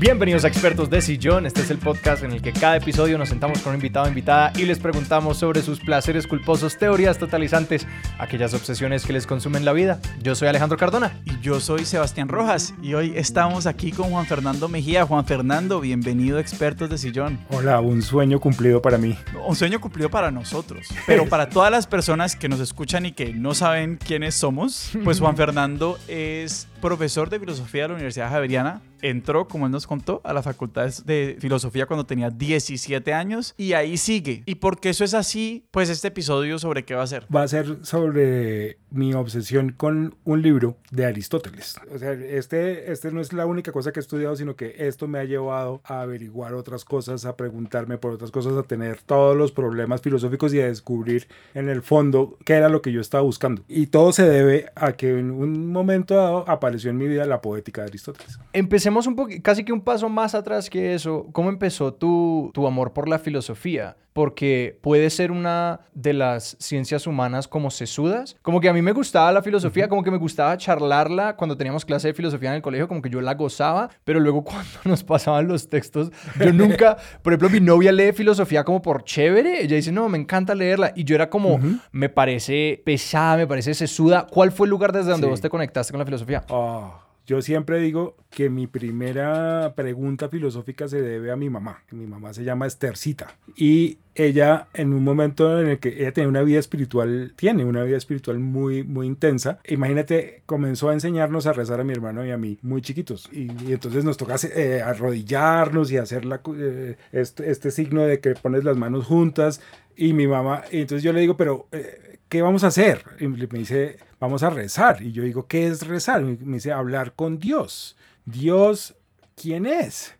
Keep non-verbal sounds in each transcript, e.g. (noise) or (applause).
Bienvenidos a Expertos de Sillón. Este es el podcast en el que cada episodio nos sentamos con un invitado o invitada y les preguntamos sobre sus placeres culposos, teorías totalizantes, aquellas obsesiones que les consumen la vida. Yo soy Alejandro Cardona. Y yo soy Sebastián Rojas. Y hoy estamos aquí con Juan Fernando Mejía. Juan Fernando, bienvenido a Expertos de Sillón. Hola, un sueño cumplido para mí. Un sueño cumplido para nosotros. Pero para todas las personas que nos escuchan y que no saben quiénes somos, pues (laughs) Juan Fernando es profesor de filosofía de la Universidad Javeriana. Entró, como él nos contó, a la Facultad de Filosofía cuando tenía 17 años y ahí sigue. Y porque eso es así, pues este episodio sobre qué va a ser. Va a ser sobre mi obsesión con un libro de Aristóteles. O sea, este, este no es la única cosa que he estudiado, sino que esto me ha llevado a averiguar otras cosas, a preguntarme por otras cosas, a tener todos los problemas filosóficos y a descubrir en el fondo qué era lo que yo estaba buscando. Y todo se debe a que en un momento dado apareció en mi vida la poética de Aristóteles. Empecemos un poco, casi que un paso más atrás que eso. ¿Cómo empezó tu, tu amor por la filosofía? porque puede ser una de las ciencias humanas como sesudas. Como que a mí me gustaba la filosofía, como que me gustaba charlarla cuando teníamos clase de filosofía en el colegio, como que yo la gozaba, pero luego (laughs) cuando nos pasaban los textos, yo nunca, por ejemplo, mi novia lee filosofía como por chévere, ella dice, no, me encanta leerla, y yo era como, me parece pesada, me parece sesuda. ¿Cuál fue el lugar desde donde vos te conectaste con la filosofía? Ah, yo siempre digo que mi primera pregunta filosófica se debe a mi mamá. Mi mamá se llama Estercita. Y ella, en un momento en el que ella tenía una vida espiritual, tiene una vida espiritual muy, muy intensa. Imagínate, comenzó a enseñarnos a rezar a mi hermano y a mí, muy chiquitos. Y, entonces nos toca eh, arrodillarnos y hacer eh, este, este, signo de que pones las manos juntas. Y mi mamá, y entonces yo le digo, pero, eh, ¿qué vamos a hacer? Y me dice, vamos a rezar. Y yo digo, ¿qué es rezar? Y me dice, hablar con Dios. Dios, ¿quién es?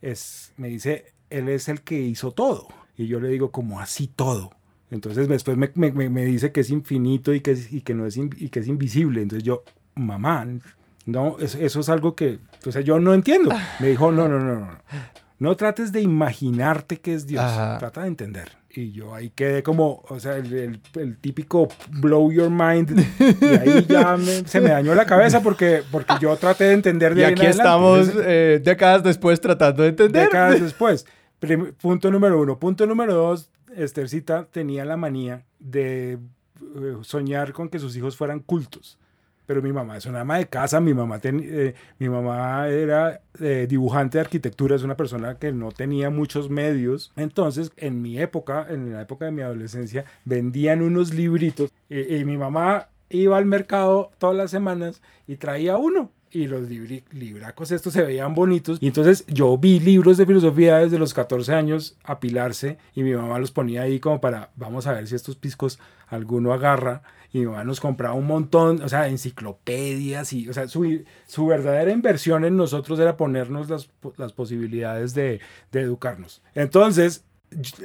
es? Me dice, Él es el que hizo todo. Y yo le digo, ¿cómo así todo? Entonces después me, me, me dice que es infinito y que, y que, no es, y que es invisible. Entonces yo, mamá, no, eso, eso es algo que, o sea, yo no entiendo. Me dijo, no, no, no, no. No trates de imaginarte que es Dios, trata de entender. Y yo ahí quedé como, o sea, el, el, típico blow your mind. Y ahí ya se me dañó la cabeza porque, porque yo traté de entender de Y aquí estamos eh, décadas después tratando de entender. Décadas después. punto número uno. Punto número dos, Estercita tenía la manía de eh, soñar con que sus hijos fueran cultos pero mi mamá es una ama de casa, mi mamá, eh, mi mamá era eh, dibujante de arquitectura, es una persona que no tenía muchos medios. Entonces, en mi época, en la época de mi adolescencia, vendían unos libritos y, mi mamá iba al mercado todas las semanas y traía uno y los libracos estos se veían bonitos. Y entonces yo vi libros de filosofía desde los 14 años apilarse y mi mamá los ponía ahí como para, vamos a ver si estos piscos alguno agarra y mi mamá nos compraba un montón, o sea, enciclopedias y, o sea, su, su verdadera inversión en nosotros era ponernos las, las posibilidades de, de educarnos. Entonces,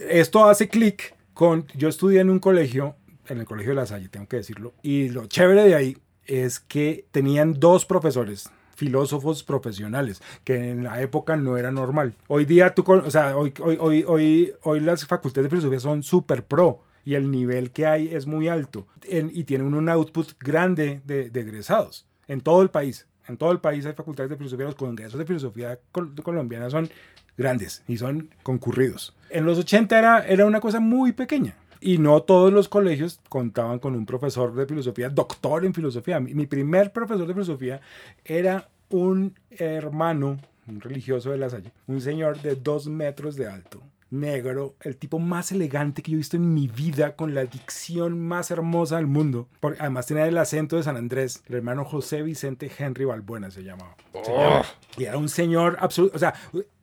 esto hace clic con, yo estudié en un colegio, en el colegio de La Salle, tengo que decirlo, y lo chévere de ahí es que tenían dos profesores, filósofos profesionales, que en la época no era normal. Hoy día tú, o sea, hoy, hoy, hoy, hoy, las facultades de filosofía son súper pro y el nivel que hay es muy alto y tiene un output grande de, egresados en todo el país. En todo el país hay facultades de filosofía, los congresos de filosofía colombiana son grandes y son concurridos. En los 80 era, era una cosa muy pequeña y no todos los colegios contaban con un profesor de filosofía, doctor en filosofía. Mi, mi primer profesor de filosofía era un hermano, un religioso de la Salle, un señor de dos metros de alto, negro, el tipo más elegante que yo he visto en mi vida, con la dicción más hermosa del mundo. Porque además tenía el acento de San Andrés, el hermano José Vicente Henry Balbuena se llamaba. Oh. Y era un señor absoluto, o sea,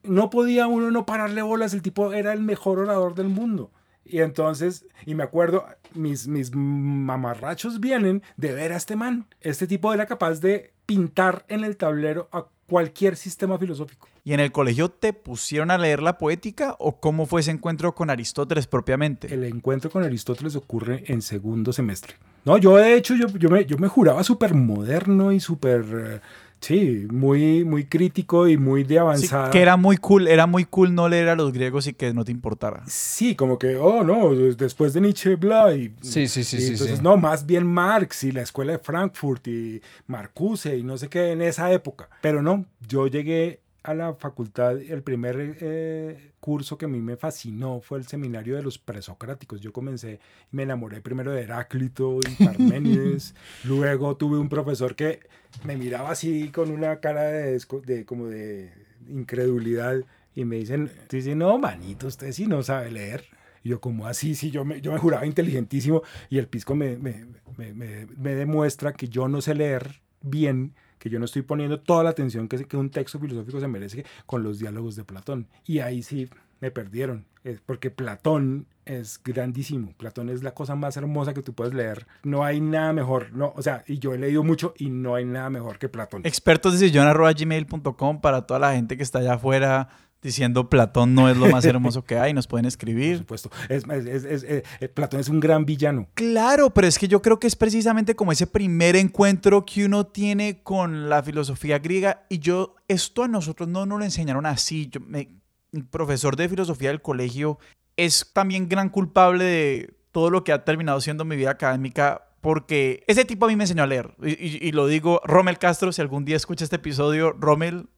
no podía uno no pararle bolas, el tipo era el mejor orador del mundo. Y entonces, y me acuerdo, mis, mis mamarrachos vienen de ver a este man. Este tipo era capaz de pintar en el tablero a cualquier sistema filosófico. ¿Y en el colegio te pusieron a leer la poética o cómo fue ese encuentro con Aristóteles propiamente? El encuentro con Aristóteles ocurre en segundo semestre. No, yo de hecho, yo, yo, me, yo me juraba súper moderno y súper... Sí, muy, muy crítico y muy de avanzada. que era muy cool, era muy cool no leer a los griegos y que no te importara. Sí, como que, oh, no, después de Nietzsche, bla, y... Sí, sí, sí, sí. Entonces, no, más bien Marx y la escuela de Frankfurt y Marcuse y no sé qué en esa época. Pero no, yo llegué a la facultad, el primer eh, curso que a mí me fascinó fue el seminario de los presocráticos. Yo comencé y me enamoré primero de Heráclito y Parménides. (laughs) Luego tuve un profesor que me miraba así con una cara de, de como de incredulidad y me dicen, dice, no, manito, usted sí no sabe leer. Y yo, como así? Sí, yo me, yo me juraba inteligentísimo y el pisco me, me, me, me, demuestra que yo no sé leer bien, que yo no estoy poniendo toda la atención que, que un texto filosófico se merece con los diálogos de Platón. Y ahí sí me perdieron, porque Platón es grandísimo. Platón es la cosa más hermosa que tú puedes leer. No hay nada mejor, no, o sea, y yo he leído mucho y no hay nada mejor que Platón. Expertos de gmail.com para toda la gente que está allá afuera diciendo Platón no es lo más hermoso que hay, nos pueden (laughs) escribir. Por supuesto, es, eh, Platón es un gran villano. Claro, pero es que yo creo que es precisamente como ese primer encuentro que uno tiene con la filosofía griega y yo, esto a nosotros no nos lo enseñaron así. Yo, me, mi profesor de filosofía del colegio es también gran culpable de todo lo que ha terminado siendo mi vida académica porque ese tipo a mí me enseñó a leer. Y, y lo digo, Rommel Castro, si algún día escucha este episodio, Rommel,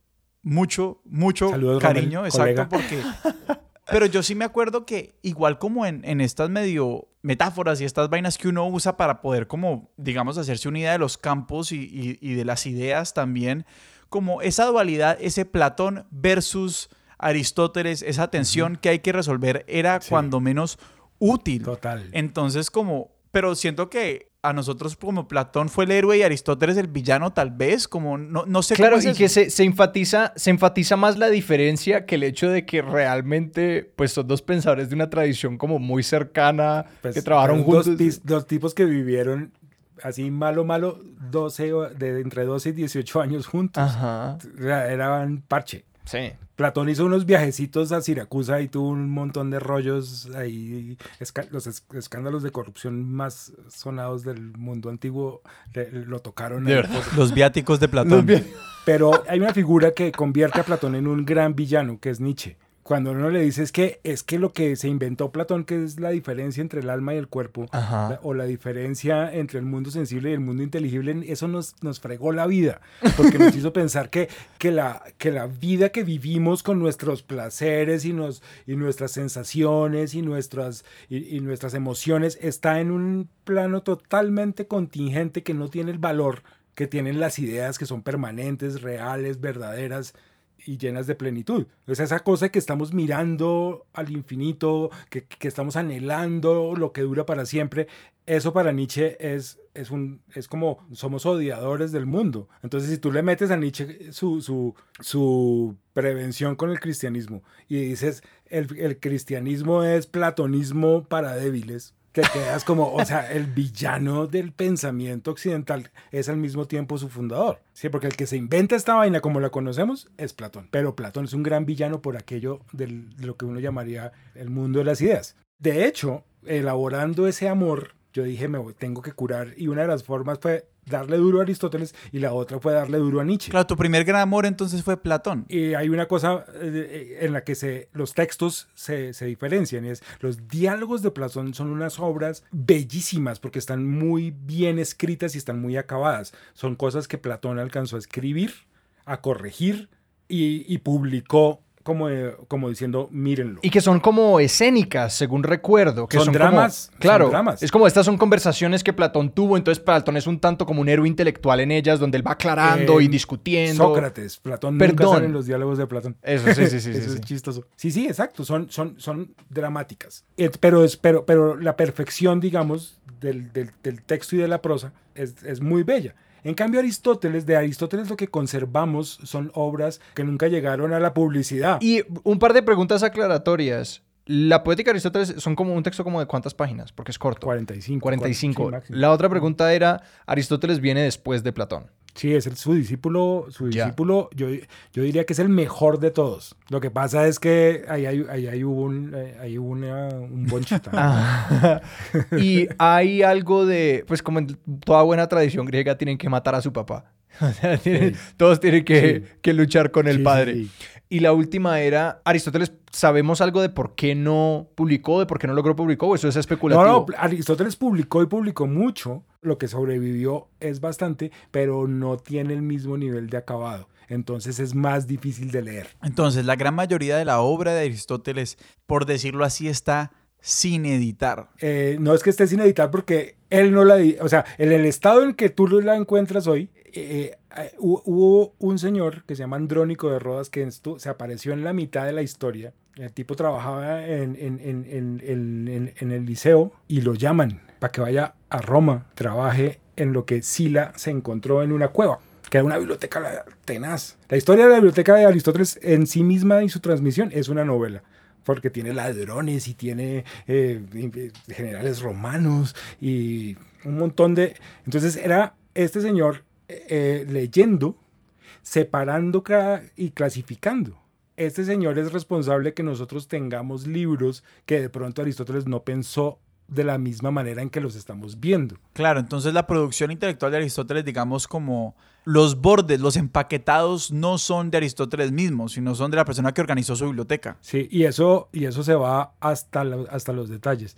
mucho, mucho cariño, exacto, (laughs) porque... Pero yo sí me acuerdo que igual como en, en, estas medio metáforas y estas vainas que uno usa para poder como, digamos, hacerse una idea de los campos y, y, de las ideas también, como esa dualidad, ese Platón versus Aristóteles, esa tensión que hay que resolver era cuando menos útil. Total. Entonces como, pero siento que a nosotros como Platón fue el héroe y Aristóteles el villano tal vez, como no, no sé claro, y que se, se, enfatiza, se enfatiza más la diferencia que el hecho de que realmente pues son dos pensadores de una tradición como muy cercana, pues, que trabajaron juntos. Dos, tipos que vivieron así malo, malo, 12, de entre 12 y 18 años juntos. Ajá. Eran parche. Sí. Platón hizo unos viajecitos a Siracusa y tuvo un montón de rollos ahí, los escándalos de corrupción más sonados del mundo antiguo lo tocaron. Los viáticos de Platón. Pero hay una figura que convierte a Platón en un gran villano, que es Nietzsche cuando uno le dice es que es que lo que se inventó Platón, que es la diferencia entre el alma y el cuerpo, o la diferencia entre el mundo sensible y el mundo inteligible, eso nos, nos fregó la vida, porque nos hizo pensar que, que, la, que la vida que vivimos con nuestros placeres y, nos, y nuestras sensaciones y nuestras, y nuestras emociones está en un plano totalmente contingente que no tiene el valor que tienen las ideas que son permanentes, reales, verdaderas y llenas de plenitud. Es esa cosa que estamos mirando al infinito, que, que, estamos anhelando lo que dura para siempre. Eso para Nietzsche es, es, un, es como somos odiadores del mundo. Entonces, si tú le metes a Nietzsche su, su, su prevención con el cristianismo y dices el, el cristianismo es platonismo para débiles, que quedas como, o sea, el villano del pensamiento occidental es al mismo tiempo su fundador. Sí, porque el que se inventa esta vaina como la conocemos es Platón. Pero Platón es un gran villano por aquello de lo que uno llamaría el mundo de las ideas. De hecho, elaborando ese amor, yo dije, me tengo que curar. Y una de las formas fue darle duro a Aristóteles y la otra fue darle duro a Nietzsche. Claro, tu primer gran amor entonces fue Platón. Y hay una cosa eh, en la que se, los textos se, se diferencian, es los diálogos de Platón son unas obras bellísimas porque están muy bien escritas y están muy acabadas. Son cosas que Platón alcanzó a escribir, a corregir y, y publicó como, como diciendo, mírenlo. Y que son como escénicas, según recuerdo. Que son, dramas. claro, dramas. es como estas son conversaciones que Platón tuvo, entonces Platón es un tanto como un héroe intelectual en ellas, donde él va aclarando y discutiendo. Sócrates, Platón Perdón. nunca sale en los diálogos de Platón. Eso, sí, sí, sí. (laughs) Eso sí, es chistoso. Sí, sí, exacto, son, son, son dramáticas. Pero, es, pero, pero la perfección, digamos, del, del, del texto y de la prosa es, es muy bella. En cambio, Aristóteles, de Aristóteles lo que conservamos son obras que nunca llegaron a la publicidad. Y un par de preguntas aclaratorias. La poética de Aristóteles son como un texto como de cuántas páginas, porque es corto. 45. 45. la otra pregunta era, Aristóteles viene después de Platón. Sí, es el, su discípulo, su discípulo, yo, yo diría que es el mejor de todos. Lo que pasa es que ahí hay, ahí hay un, eh, ahí una, un bonchita. (laughs) Ah. y hay algo de, pues como en toda buena tradición griega, tienen que matar a su papá. (laughs) O sea, todos tienen que, que luchar con el padre. Y la última era, Aristóteles, ¿sabemos algo de por qué no publicó, de por qué no logró publicó? ¿O eso es especulativo? No, no, Aristóteles publicó y publicó mucho. Lo que sobrevivió es bastante, pero no tiene el mismo nivel de acabado. Entonces es más difícil de leer. Entonces, la gran mayoría de la obra de Aristóteles, por decirlo así, está sin editar. Eh, no es que esté sin editar porque él no la... O sea, en el estado en que tú la encuentras hoy, eh, eh, hubo un señor que se llama Andrónico de Rodas que se apareció en la mitad de la historia. El tipo trabajaba en, en, el liceo y lo llaman para que vaya a Roma, trabaje en lo que Sila se encontró en una cueva que era una biblioteca tenaz. La historia de la biblioteca de Aristóteles en sí misma y su transmisión es una novela porque tiene ladrones y tiene eh, generales romanos y un montón de... Entonces era este señor eh, leyendo, separando y clasificando. Este señor es responsable que nosotros tengamos libros que de pronto Aristóteles no pensó de la misma manera en que los estamos viendo. Claro, entonces la producción intelectual de Aristóteles, digamos como los bordes, los empaquetados no son de Aristóteles mismo, sino son de la persona que organizó su biblioteca. Sí, y eso, y eso se va hasta, hasta los detalles.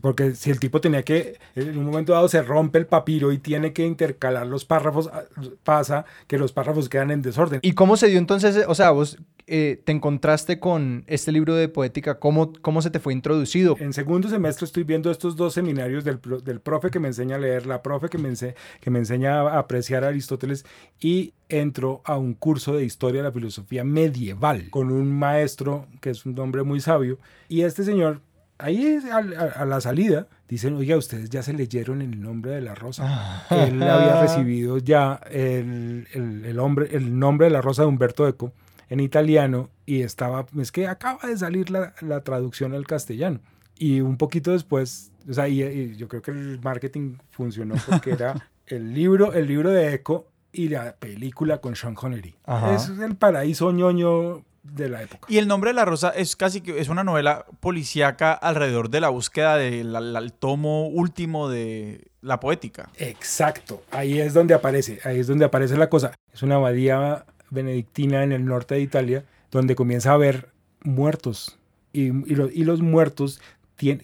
Porque si el tipo tenía que, en un momento dado se rompe el papiro y tiene que intercalar los párrafos, ah, pasa que los párrafos quedan en desorden. ¿Y cómo se dio entonces, o sea, vos eh, te encontraste con este libro de poética? ¿Cómo, ¿Cómo se te fue introducido? En segundo semestre estoy viendo estos dos seminarios del, del profe que me enseña a leer, la profe que me, que me enseña a apreciar a Aristóteles y entro a un curso de historia de la filosofía medieval con un maestro que es un hombre muy sabio y este señor ahí a, la salida dicen, oiga, ustedes ya se leyeron el nombre de la rosa. Ah. Él había (laughs) recibido ya el, el, hombre, el nombre de la rosa de Humberto Eco en italiano y estaba, es que acaba de salir la, la traducción al castellano. Y un poquito después, o sea, y, yo creo que el marketing funcionó porque era (laughs) el libro, el libro de Eco y la película con Sean Connery. Es el paraíso ñoño de la época. Y el nombre de la rosa es casi que es una novela policíaca alrededor de la búsqueda del tomo último de la poética. Exacto, ahí es donde aparece, ahí es donde aparece la cosa. Es una abadía benedictina en el norte de Italia donde comienza a haber muertos y, y, los muertos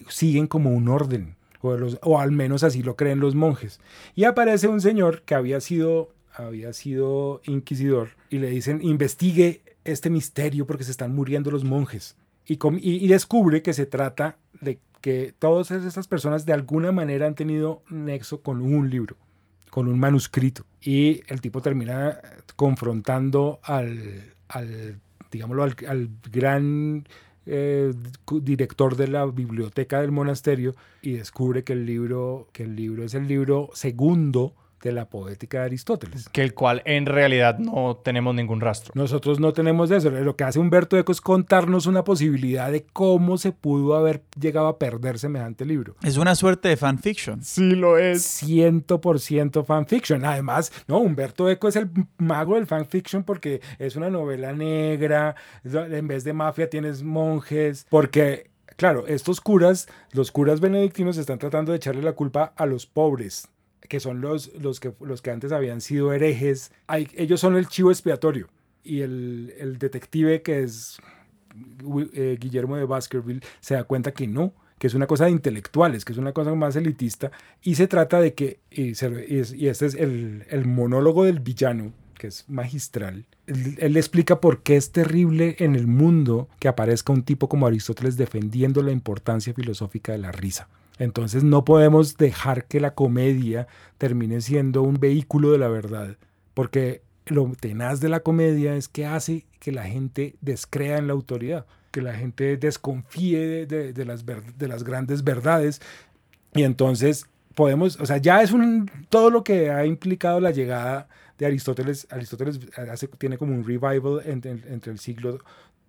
siguen como un orden. O, o, al menos así lo creen los monjes. Y aparece un señor que había sido, había sido inquisidor y le dicen, investigue este misterio porque se están muriendo los monjes. Y, y, descubre que se trata de que todas esas personas de alguna manera han tenido nexo con un libro, con un manuscrito. Y el tipo termina confrontando al, al digámoslo, al, gran eh, director de la biblioteca del monasterio y descubre que el libro, que el libro es el libro segundo de la poética de Aristóteles. Que el cual en realidad no tenemos ningún rastro. Nosotros no tenemos eso. Lo que hace Humberto Eco es contarnos una posibilidad de cómo se pudo haber llegado a perder semejante libro. Es una suerte de fanfiction. Sí, lo es. 100% fanfiction. Además, no, Humberto Eco es el mago del fanfiction porque es una novela negra. En vez de mafia tienes monjes. Porque claro, estos curas, los curas benedictinos están tratando de echarle la culpa a los pobres que son los, los, que, los que antes habían sido herejes, ellos son el chivo expiatorio. Y el, el detective que es eh, Guillermo de Baskerville se da cuenta que no, que es una cosa de intelectuales, que es una cosa más elitista, y se trata de que, y, este es el, el, monólogo del villano, que es magistral, él, él, explica por qué es terrible en el mundo que aparezca un tipo como Aristóteles defendiendo la importancia filosófica de la risa. Entonces no podemos dejar que la comedia termine siendo un vehículo de la verdad, porque lo tenaz de la comedia es que hace que la gente descrea en la autoridad, que la gente desconfíe de, las, de las grandes verdades. Y entonces podemos, o sea, ya es un, todo lo que ha implicado la llegada de Aristóteles, Aristóteles tiene como un revival entre el siglo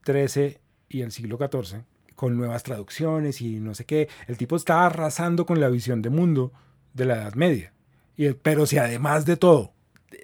XIII y el siglo XIV con nuevas traducciones y no sé qué. El tipo está arrasando con la visión de mundo de la Edad Media. Y, pero si además de todo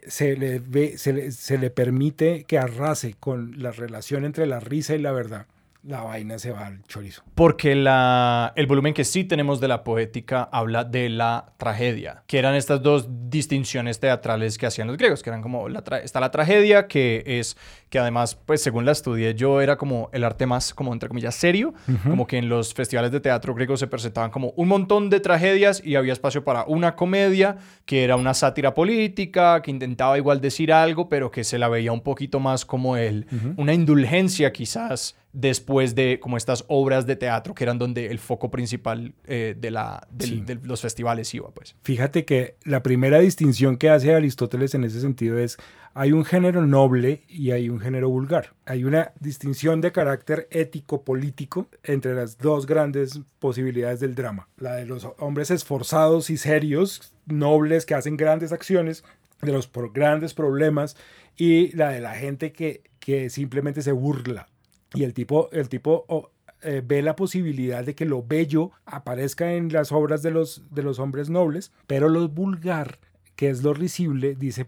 se le, se le permite que arrase con la relación entre la risa y la verdad, la vaina se va al chorizo. Porque la, el volumen que sí tenemos de la poética habla de la tragedia, que eran estas dos distinciones teatrales que hacían los griegos, que eran como, la está la tragedia, que es, que además, pues según la estudié yo, era como el arte más, como entre comillas, serio, como que en los festivales de teatro griegos se presentaban como un montón de tragedias y había espacio para una comedia, que era una sátira política, que intentaba igual decir algo, pero que se la veía un poquito más como el, una indulgencia quizás después de como estas obras de teatro que eran donde el foco principal eh, de, la, de los festivales iba. Pues. Fíjate que la primera distinción que hace Aristóteles en ese sentido es hay un género noble y hay un género vulgar. Hay una distinción de carácter ético-político entre las dos grandes posibilidades del drama. La de los hombres esforzados y serios, nobles, que hacen grandes acciones, de los grandes problemas, y la de la gente que, simplemente se burla y el tipo, el tipo eh, ve la posibilidad de que lo bello aparezca en las obras de los, de los hombres nobles, pero lo vulgar que es lo risible, dice,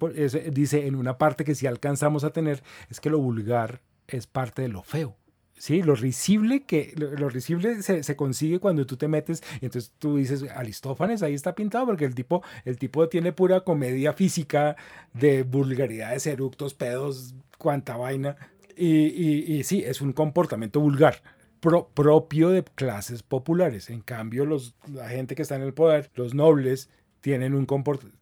dice en una parte que si alcanzamos a tener, es que lo vulgar es parte de lo feo. Sí, lo risible, que, lo, risible se, se, consigue cuando tú te metes, entonces tú dices, Aristófanes ahí está pintado, porque el tipo, el tipo tiene pura comedia física de vulgaridades, eructos, pedos, cuanta vaina, y, sí, es un comportamiento vulgar. propio de clases populares. En cambio, los, la gente que está en el poder, los nobles, tienen, un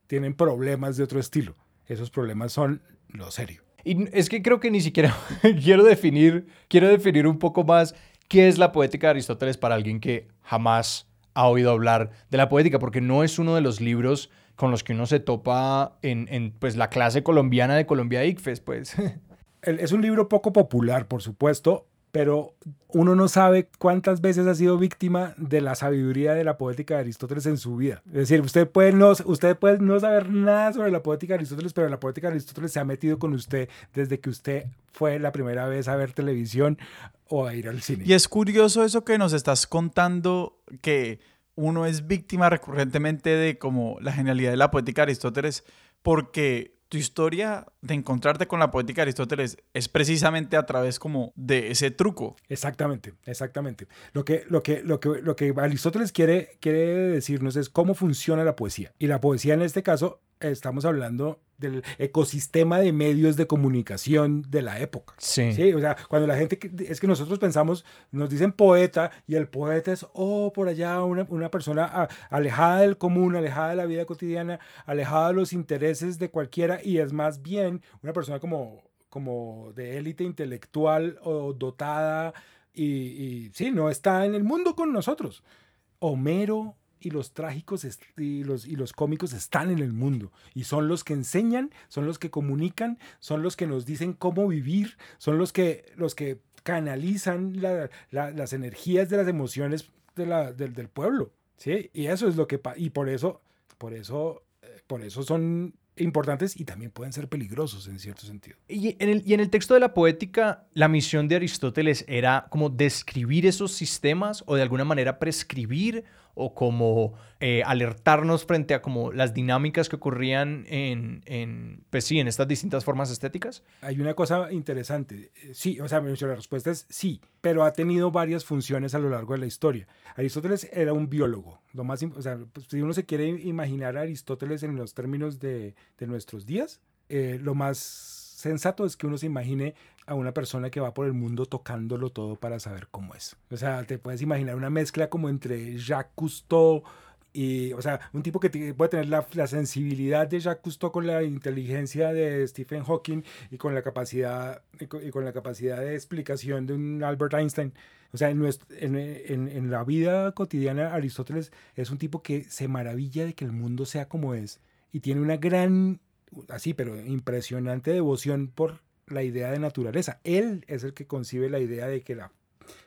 tienen problemas de otro estilo. Esos problemas son lo serio. Y es que creo que ni siquiera (laughs) quiero definir, quiero definir un poco más qué es la poética de Aristóteles para alguien que jamás ha oído hablar de la poética, porque no es uno de los libros con los que uno se topa en, en pues, la clase colombiana de Colombia ICFES, pues. (laughs) es un libro poco popular, por supuesto, pero uno no sabe cuántas veces ha sido víctima de la sabiduría de la poética de Aristóteles en su vida. Es decir, usted puede no, usted puede no saber nada sobre la poética de Aristóteles, pero la poética de Aristóteles se ha metido con usted desde que usted fue la primera vez a ver televisión o a ir al cine. Y es curioso eso que nos estás contando, que uno es víctima recurrentemente de como la genialidad de la poética de Aristóteles, porque tu historia de encontrarte con la poética de Aristóteles es precisamente a través como de ese truco. Exactamente, exactamente. Lo que, lo que, lo que, lo que Aristóteles quiere, quiere decirnos es cómo funciona la poesía. Y la poesía en este caso estamos hablando del ecosistema de medios de comunicación de la época. Sí. sí. O sea, cuando la gente, es que nosotros pensamos, nos dicen poeta y el poeta es, oh, por allá una, una persona alejada del común, alejada de la vida cotidiana, alejada de los intereses de cualquiera y es más bien una persona como, como de élite intelectual o dotada y, y sí, no está en el mundo con nosotros. Homero y los trágicos y los, y los cómicos están en el mundo y son los que enseñan, son los que comunican, son los que nos dicen cómo vivir, son los que, los que canalizan las energías de las emociones de la, del, del, pueblo. ¿sí? Y eso es lo que... Y por eso, por eso, eh, por eso son importantes y también pueden ser peligrosos en cierto sentido. Y en, el, y en el texto de la poética, la misión de Aristóteles era como describir esos sistemas o de alguna manera prescribir o como eh, alertarnos frente a como las dinámicas que ocurrían en, en, pues sí, en estas distintas formas estéticas? Hay una cosa interesante. Eh, sí, o sea, la respuesta es sí, pero ha tenido varias funciones a lo largo de la historia. Aristóteles era un biólogo. Lo más, o sea, pues, si uno se quiere imaginar a Aristóteles en los términos de, de nuestros días, eh, lo más sensato es que uno se imagine a una persona que va por el mundo tocándolo todo para saber cómo es. O sea, te puedes imaginar una mezcla como entre Jacques Cousteau y, o sea, un tipo que puede tener la, la, sensibilidad de Jacques Cousteau con la inteligencia de Stephen Hawking y con la capacidad, y con, la capacidad de explicación de un Albert Einstein. O sea, en, en, en, la vida cotidiana, Aristóteles es un tipo que se maravilla de que el mundo sea como es y tiene una gran, así, pero impresionante devoción por la idea de naturaleza. Él es el que concibe la idea de que la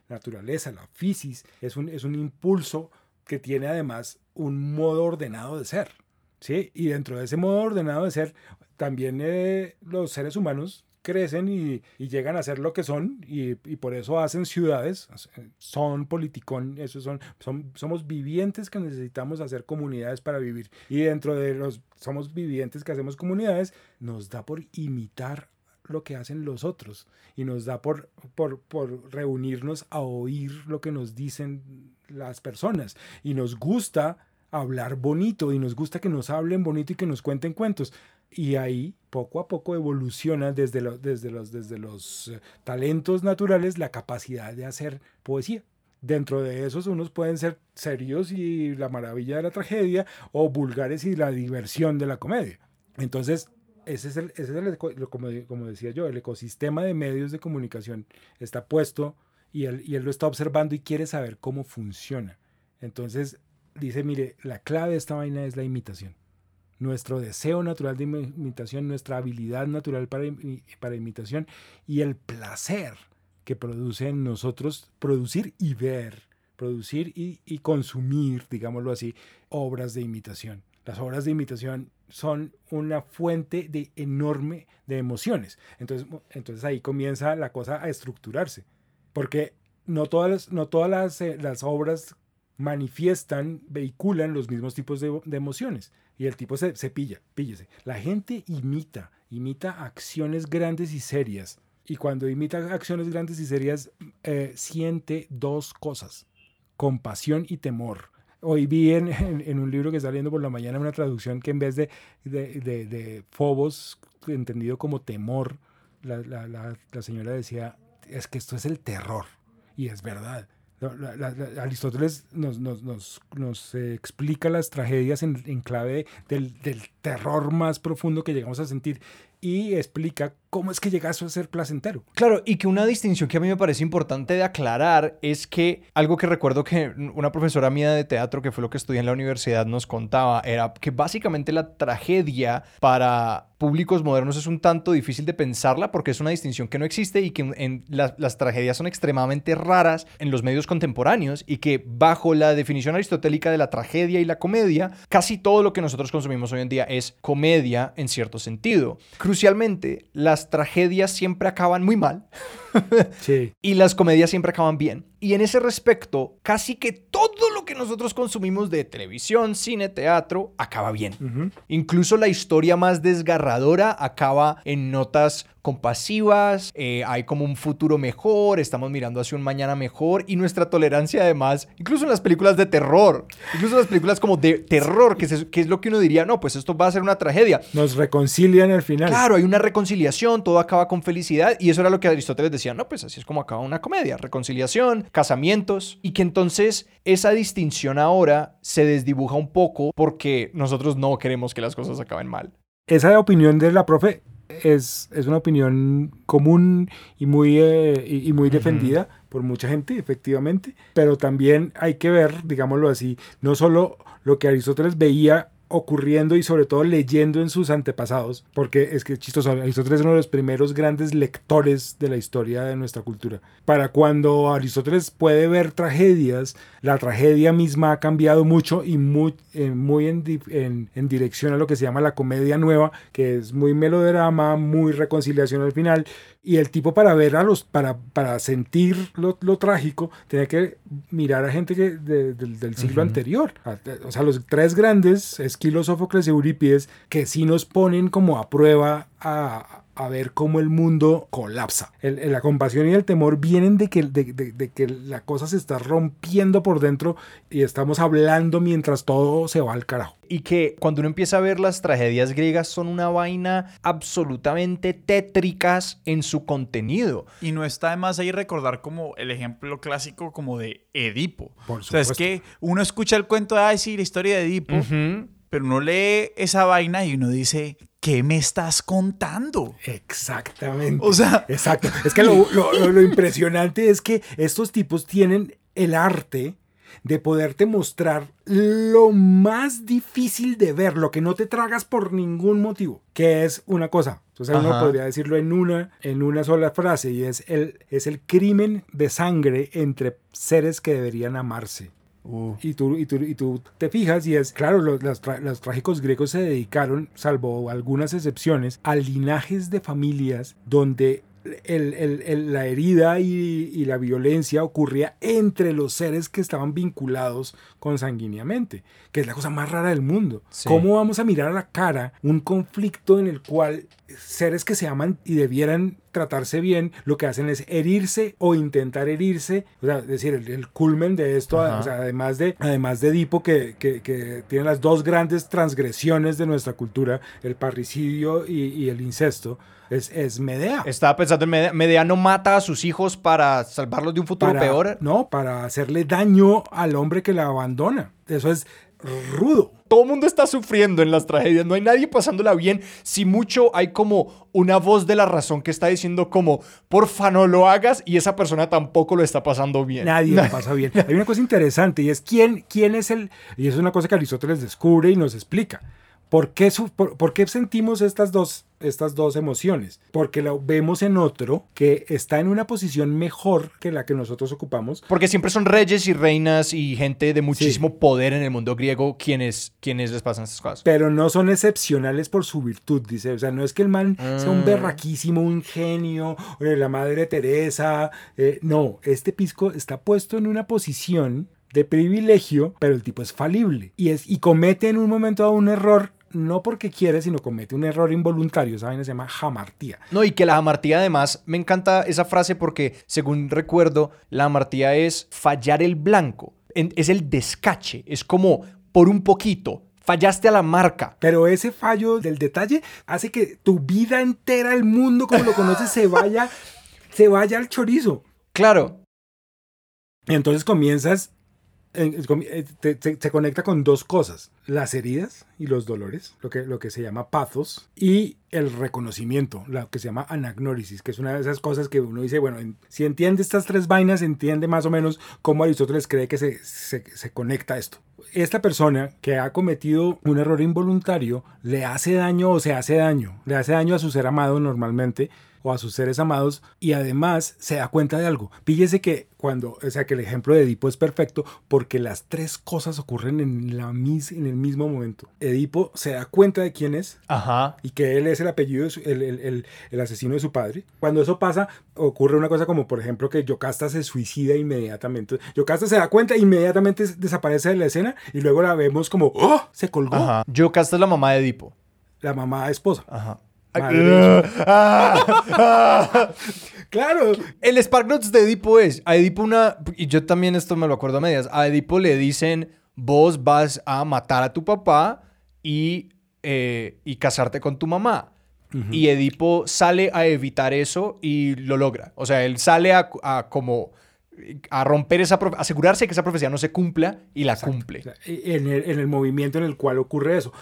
naturaleza, la fisis, es un, es un impulso que tiene además un modo ordenado de ser. ¿sí? Y dentro de ese modo ordenado de ser, también eh, los seres humanos crecen y, llegan a ser lo que son y, por eso hacen ciudades, son politicón, esos son, son, somos vivientes que necesitamos hacer comunidades para vivir. Y dentro de los somos vivientes que hacemos comunidades, nos da por imitar lo que hacen los otros y nos da por, por, por reunirnos a oír lo que nos dicen las personas y nos gusta hablar bonito y nos gusta que nos hablen bonito y que nos cuenten cuentos. Y ahí poco a poco evoluciona desde, desde, los, desde los eh, talentos naturales la capacidad de hacer poesía. Dentro de esos unos pueden ser serios y la maravilla de la tragedia o vulgares y la diversión de la comedia. Entonces, ese es el, ese es el como, como, decía yo, el ecosistema de medios de comunicación está puesto y él, y él lo está observando y quiere saber cómo funciona. Entonces, dice, mire, la clave de esta vaina es la imitación. Nuestro deseo natural de imitación, nuestra habilidad natural para, para imitación y el placer que produce en nosotros producir y ver, producir y, y consumir, digámoslo así, obras de imitación. Las obras de imitación son una fuente de enorme de emociones. Entonces, entonces ahí comienza la cosa a estructurarse. Porque no todas, no todas las, eh, las obras manifiestan, vehiculan los mismos tipos de, emociones. Y el tipo se, se pilla, píllese. La gente imita, imita acciones grandes y serias. Y cuando imita acciones grandes y serias, eh, siente dos cosas, compasión y temor. Hoy vi en, en, un libro que está leyendo por la mañana una traducción que en vez de, de, de, fobos, entendido como temor, la, la, la señora decía, es que esto es el terror. Y es verdad Aristóteles nos, nos, nos, nos explica las tragedias en, en clave del, del, terror más profundo que llegamos a sentir y explica cómo es que llega a ser placentero. Claro, y que una distinción que a mí me parece importante de aclarar es que algo que recuerdo que una profesora mía de teatro, que fue lo que estudié en la universidad, nos contaba, era que básicamente la tragedia para públicos modernos es un tanto difícil de pensarla porque es una distinción que no existe y que en, las tragedias son extremadamente raras en los medios contemporáneos y que bajo la definición aristotélica de la tragedia y la comedia, casi todo lo que nosotros consumimos hoy en día es comedia en cierto sentido. Crucialmente, las tragedias siempre acaban muy mal (laughs) sí. y las comedias siempre acaban bien. Y en ese respecto, casi que todo lo que nosotros consumimos de televisión, cine, teatro, acaba bien. Incluso la historia más desgarradora acaba en notas compasivas, eh, hay como un futuro mejor, estamos mirando hacia un mañana mejor y nuestra tolerancia además, incluso en las películas de terror, incluso en las películas como de terror, que es, que es lo que uno diría, no, pues esto va a ser una tragedia. Nos reconcilian al final. Claro, hay una reconciliación, todo acaba con felicidad y eso era lo que Aristóteles decía, no, pues así es como acaba una comedia, reconciliación, casamientos y que entonces esa distinción ahora se desdibuja un poco porque nosotros no queremos que las cosas acaben mal. Esa opinión de la profe es, es una opinión común y muy, eh, y, muy defendida por mucha gente, efectivamente, pero también hay que ver, digámoslo así, no solo lo que Aristóteles veía ocurriendo y sobre todo leyendo en sus antepasados, porque es que chistoso, Aristóteles es uno de los primeros grandes lectores de la historia de nuestra cultura. Para cuando Aristóteles puede ver tragedias, la tragedia misma ha cambiado mucho y muy, eh, muy en, en, dirección a lo que se llama la comedia nueva, que es muy melodrama, muy reconciliación al final, y el tipo para ver a los, para, para sentir lo, lo trágico, tenía que mirar a gente que, del siglo anterior. O sea, los tres grandes, Esquilo, Sófocles y Eurípides, que sí nos ponen como a prueba a, a ver cómo el mundo colapsa. El, la compasión y el temor vienen de que, de, de, que la cosa se está rompiendo por dentro y estamos hablando mientras todo se va al carajo. Y que cuando uno empieza a ver las tragedias griegas son una vaina absolutamente tétricas en su contenido. Y no está de más ahí recordar como el ejemplo clásico como de Edipo. Por supuesto. O sea, es que uno escucha el cuento de, ay, sí, la historia de Edipo. Pero uno lee esa vaina y uno dice, ¿qué me estás contando? Exactamente. O sea, exacto. Es que (laughs) lo, lo, impresionante es que estos tipos tienen el arte de poderte mostrar lo más difícil de ver, lo que no te tragas por ningún motivo, que es una cosa. Entonces uno podría decirlo en una, en una sola frase y es el, es el crimen de sangre entre seres que deberían amarse. Y, tú, y, tú, y tú te fijas y es, claro, los, los, trágicos griegos se dedicaron, salvo algunas excepciones, a linajes de familias donde el- el- el- la herida y, y la violencia ocurría entre los seres que estaban vinculados consanguíneamente, que es la cosa más rara del mundo. Sí. ¿Cómo vamos a mirar a la cara un conflicto en el cual seres que se aman y debieran tratarse bien, lo que hacen es herirse o intentar herirse? O sea, es decir, el, el culmen de esto, o sea, además de, además de Edipo, que, que- que tiene las dos grandes transgresiones de nuestra cultura, el parricidio y, y el incesto, es, es Medea. Estaba pensando en Medea. Medea no mata a sus hijos para salvarlos de un futuro para, peor. No, para hacerle daño al hombre que la abandona. Eso es rudo. Todo el mundo está sufriendo en las tragedias. No hay nadie pasándola bien. Si mucho hay como una voz de la razón que está diciendo como, porfa, no lo hagas. Y esa persona tampoco lo está pasando bien. Nadie lo pasa bien. Hay una cosa interesante y es quién, quién es el... Y es una cosa que Aristóteles descubre y nos explica. ¿Por qué, su- por, por qué sentimos estas dos, estas dos emociones? Porque lo vemos en otro que está en una posición mejor que la que nosotros ocupamos. Porque siempre son reyes y reinas y gente de muchísimo poder en el mundo griego quienes, quienes les pasan estas cosas. Pero no son excepcionales por su virtud, dice. O sea, no es que el man sea un Ah. berraquísimo, un genio, eh, la madre Teresa. eh, no, este pisco está puesto en una posición de privilegio, pero el tipo es falible. Y, es, y comete en un momento dado un error, no porque quiere, sino comete un error involuntario. Esa vaina se llama jamartía. No, y que la amartía además, me encanta esa frase porque, según recuerdo, la amartía es fallar el blanco. Es el descache. Es como por un poquito. Fallaste a la marca. Pero ese fallo del detalle hace que tu vida entera, el mundo como lo conoces, se vaya, se vaya al chorizo. Claro. Y entonces comienzas, eh, te- te- se conecta con dos cosas, las heridas y los dolores, lo que, lo que se llama pathos, y el reconocimiento, lo que se llama anagnórisis, que es una de esas cosas que uno dice, bueno, en- si entiende estas tres vainas, entiende más o menos cómo Aristóteles cree que se, se, se conecta esto. Esta persona que ha cometido un error involuntario le hace daño o se hace daño, le hace daño a su ser amado normalmente, o a sus seres amados y además se da cuenta de algo. Píllese que cuando, o sea, que el ejemplo de Edipo es perfecto porque las tres cosas ocurren en, la mis, en el mismo momento. Edipo se da cuenta de quién es Ajá. y que él es el apellido, de su- el, el- el- el asesino de su padre. Cuando eso pasa, ocurre una cosa como, por ejemplo, que Yocasta se suicida inmediatamente. Yocasta se da cuenta, inmediatamente desaparece de la escena y luego la vemos como, ¡oh! Se colgó. Ajá. Yocasta es la mamá de Edipo. La mamá esposa. Ajá. Madre. Ah. Claro. El Spark Notes de Edipo es, a Edipo una, y yo también esto me lo acuerdo a medias, a Edipo le dicen, vos vas a matar a tu papá y, eh, y casarte con tu mamá. Y Edipo sale a evitar eso y lo logra. O sea, él sale a, a como a romper esa, asegurarse que esa profecía no se cumpla y la cumple. Sea, en, el, en el movimiento en el cual ocurre eso.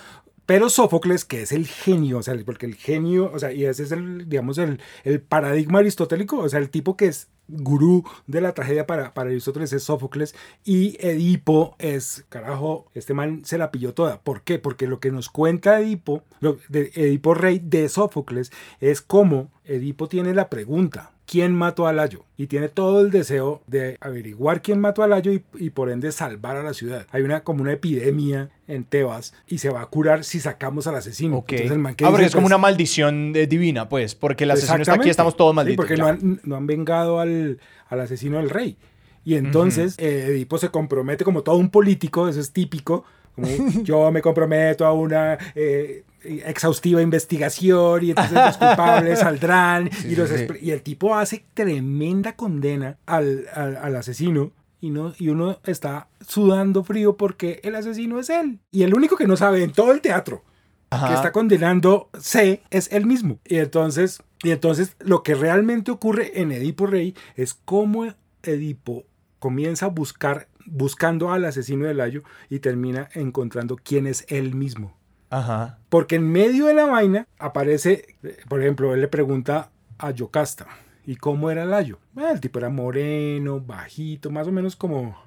Pero Sófocles, que es el genio, o sea, porque el genio, o sea, y ese es el, digamos, el, el paradigma aristotélico, o sea, el tipo que es gurú de la tragedia para, para Aristóteles es Sófocles y Edipo es, carajo, este man se la pilló toda. ¿Por qué? Porque lo que nos cuenta Edipo, lo, de Edipo rey de Sófocles, es cómo Edipo tiene la pregunta, ¿quién mató a Layo? Y tiene todo el deseo de averiguar quién mató a Layo y, y por ende salvar a la ciudad. Hay una como una epidemia en Tebas y se va a curar si sacamos al asesino. Ok. Entonces el man que Ah, porque dice, es como pues, una maldición eh, divina, pues, porque el asesino está aquí, estamos todos Sí, malditos. porque ya. no han, no han vengado al, al asesino del rey. Y entonces eh, Edipo se compromete como todo un político, eso es típico. Como (laughs) yo me comprometo a una eh, exhaustiva investigación y entonces los culpables (laughs) saldrán. Sí, y, los sí, sí. y el tipo hace tremenda condena al, al- al asesino. Y, no, y uno está sudando frío porque el asesino es él. Y el único que no sabe en todo el teatro Ajá. que está condenando C es él mismo. Y entonces, y entonces lo que realmente ocurre en Edipo Rey es cómo Edipo comienza a buscar, buscando al asesino de Layo y termina encontrando quién es él mismo. Ajá. Porque en medio de la vaina aparece, por ejemplo, él le pregunta a Yocasta, ¿y cómo era Layo? Ah, el tipo era moreno, bajito, más o menos como,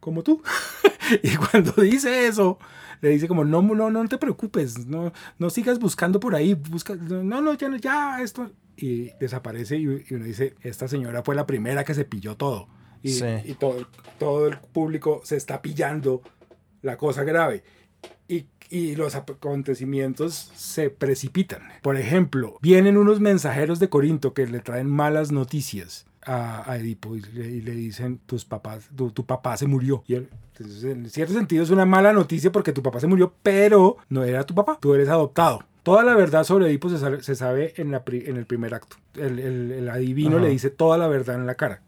como tú. (laughs) y cuando dice eso, le dice como, no, no, no te preocupes, no, no sigas buscando por ahí, busca, no, no, ya, ya, esto. Y desaparece y, y uno dice, esta señora fue la primera que se pilló todo. Y, Sí. y todo, todo el público se está pillando la cosa grave. y, y los acontecimientos se precipitan. Por ejemplo, vienen unos mensajeros de Corinto que le traen malas noticias a, a Edipo y le, y le dicen, tus papás, tu, tu papá se murió. Y él, entonces, en cierto sentido es una mala noticia porque tu papá se murió, pero no era tu papá, tú eres adoptado. Toda la verdad sobre Edipo se sabe, se sabe en, la en el primer acto. El, el- el adivino Ajá. le dice toda la verdad en la cara,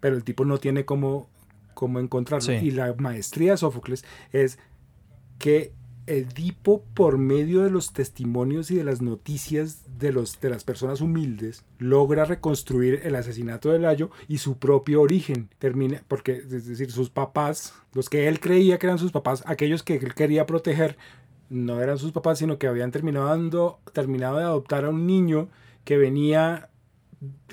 pero el tipo no tiene cómo, cómo encontrarlo. Sí. Y la maestría de Sófocles es que Edipo, por medio de los testimonios y de las noticias de, los, de las personas humildes, logra reconstruir el asesinato de Layo y su propio origen. Termina, porque, es decir, sus papás, los que él creía que eran sus papás, aquellos que él quería proteger, no eran sus papás, sino que habían terminado, dando- terminado de adoptar a un niño que venía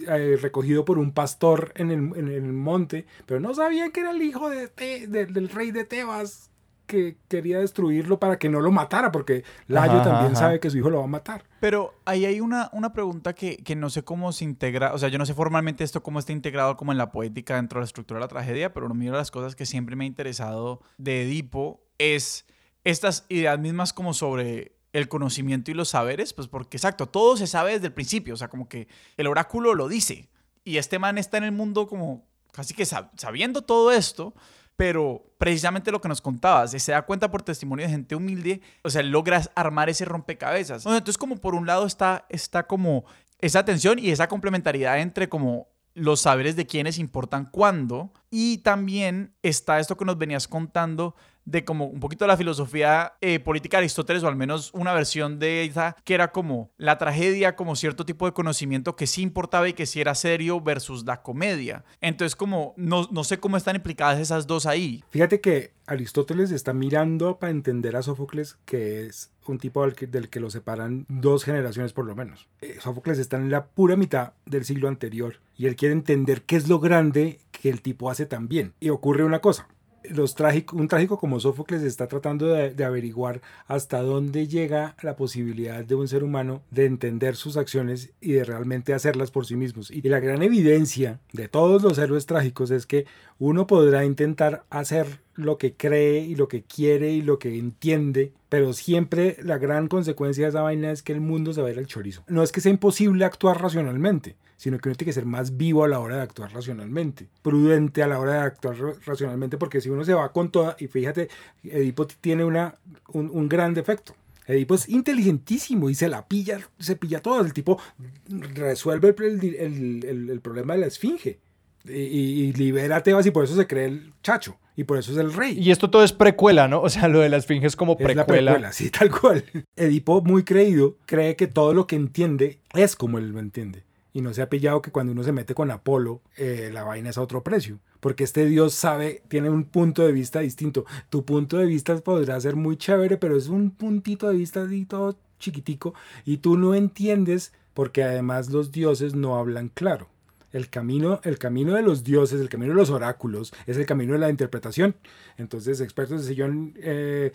eh, recogido por un pastor en el, en el monte, pero no sabían que era el hijo de Te- de- del rey de Tebas que quería destruirlo para que no lo matara, porque Layo Ajá, también ajá. sabe que su hijo lo va a matar. Pero ahí hay una, una pregunta que, que no sé cómo se integra, o sea, yo no sé formalmente esto cómo está integrado como en la poética dentro de la estructura de la tragedia, pero una de las cosas que siempre me ha interesado de Edipo es estas ideas mismas como sobre el conocimiento y los saberes, pues porque exacto, todo se sabe desde el principio, o sea, como que el oráculo lo dice, y este man está en el mundo como casi que sab- sabiendo todo esto, pero precisamente lo que nos contabas, se da cuenta por testimonio de gente humilde, o sea, logras armar ese rompecabezas. Entonces como por un lado está, está como esa tensión y esa complementariedad entre como los saberes de quienes importan cuándo y también está esto que nos venías contando de como un poquito la filosofía eh, política de Aristóteles o al menos una versión de esa que era como la tragedia como cierto tipo de conocimiento que sí importaba y que sí era serio versus la comedia. Entonces como no, no sé cómo están implicadas esas dos ahí. Fíjate que Aristóteles está mirando para entender a Sófocles, que es un tipo del que, del que lo separan dos generaciones por lo menos. Eh, Sófocles está en la pura mitad del siglo anterior y él quiere entender qué es lo grande que el tipo hace tan bien. Y ocurre una cosa. Los un trágico como Sófocles está tratando de, de averiguar hasta dónde llega la posibilidad de un ser humano de entender sus acciones y de realmente hacerlas por sí mismos. Y la gran evidencia de todos los héroes trágicos es que uno podrá intentar hacer lo que cree y lo que quiere y lo que entiende, pero siempre la gran consecuencia de esa vaina es que el mundo se va a ir al chorizo. No es que sea imposible actuar racionalmente, sino que uno tiene que ser más vivo a la hora de actuar racionalmente, prudente a la hora de actuar ra- racionalmente, porque si uno se va con toda, y fíjate, Edipo tiene una, un, gran defecto. Edipo es inteligentísimo y se la pilla, se pilla todo. El tipo resuelve el, el- el- el problema de la esfinge y, y- libera a Tebas y por eso se cree el chacho y por eso es el rey. Y esto todo es precuela, ¿no? O sea, lo de la esfinge es como Es la precuela. precuela, sí, (laughs) tal cual. Edipo, muy creído, cree que todo lo que entiende es como él lo entiende. Y no se ha pillado que cuando uno se mete con Apolo, eh, la vaina es a otro precio. Porque este dios sabe, tiene un punto de vista distinto. Tu punto de vista podrá ser muy chévere, pero es un puntito de vista así todo chiquitico. Y tú no entiendes porque además los dioses no hablan claro. El camino, el camino de los dioses, el camino de los oráculos, es el camino de la interpretación. Entonces, expertos de sillón eh,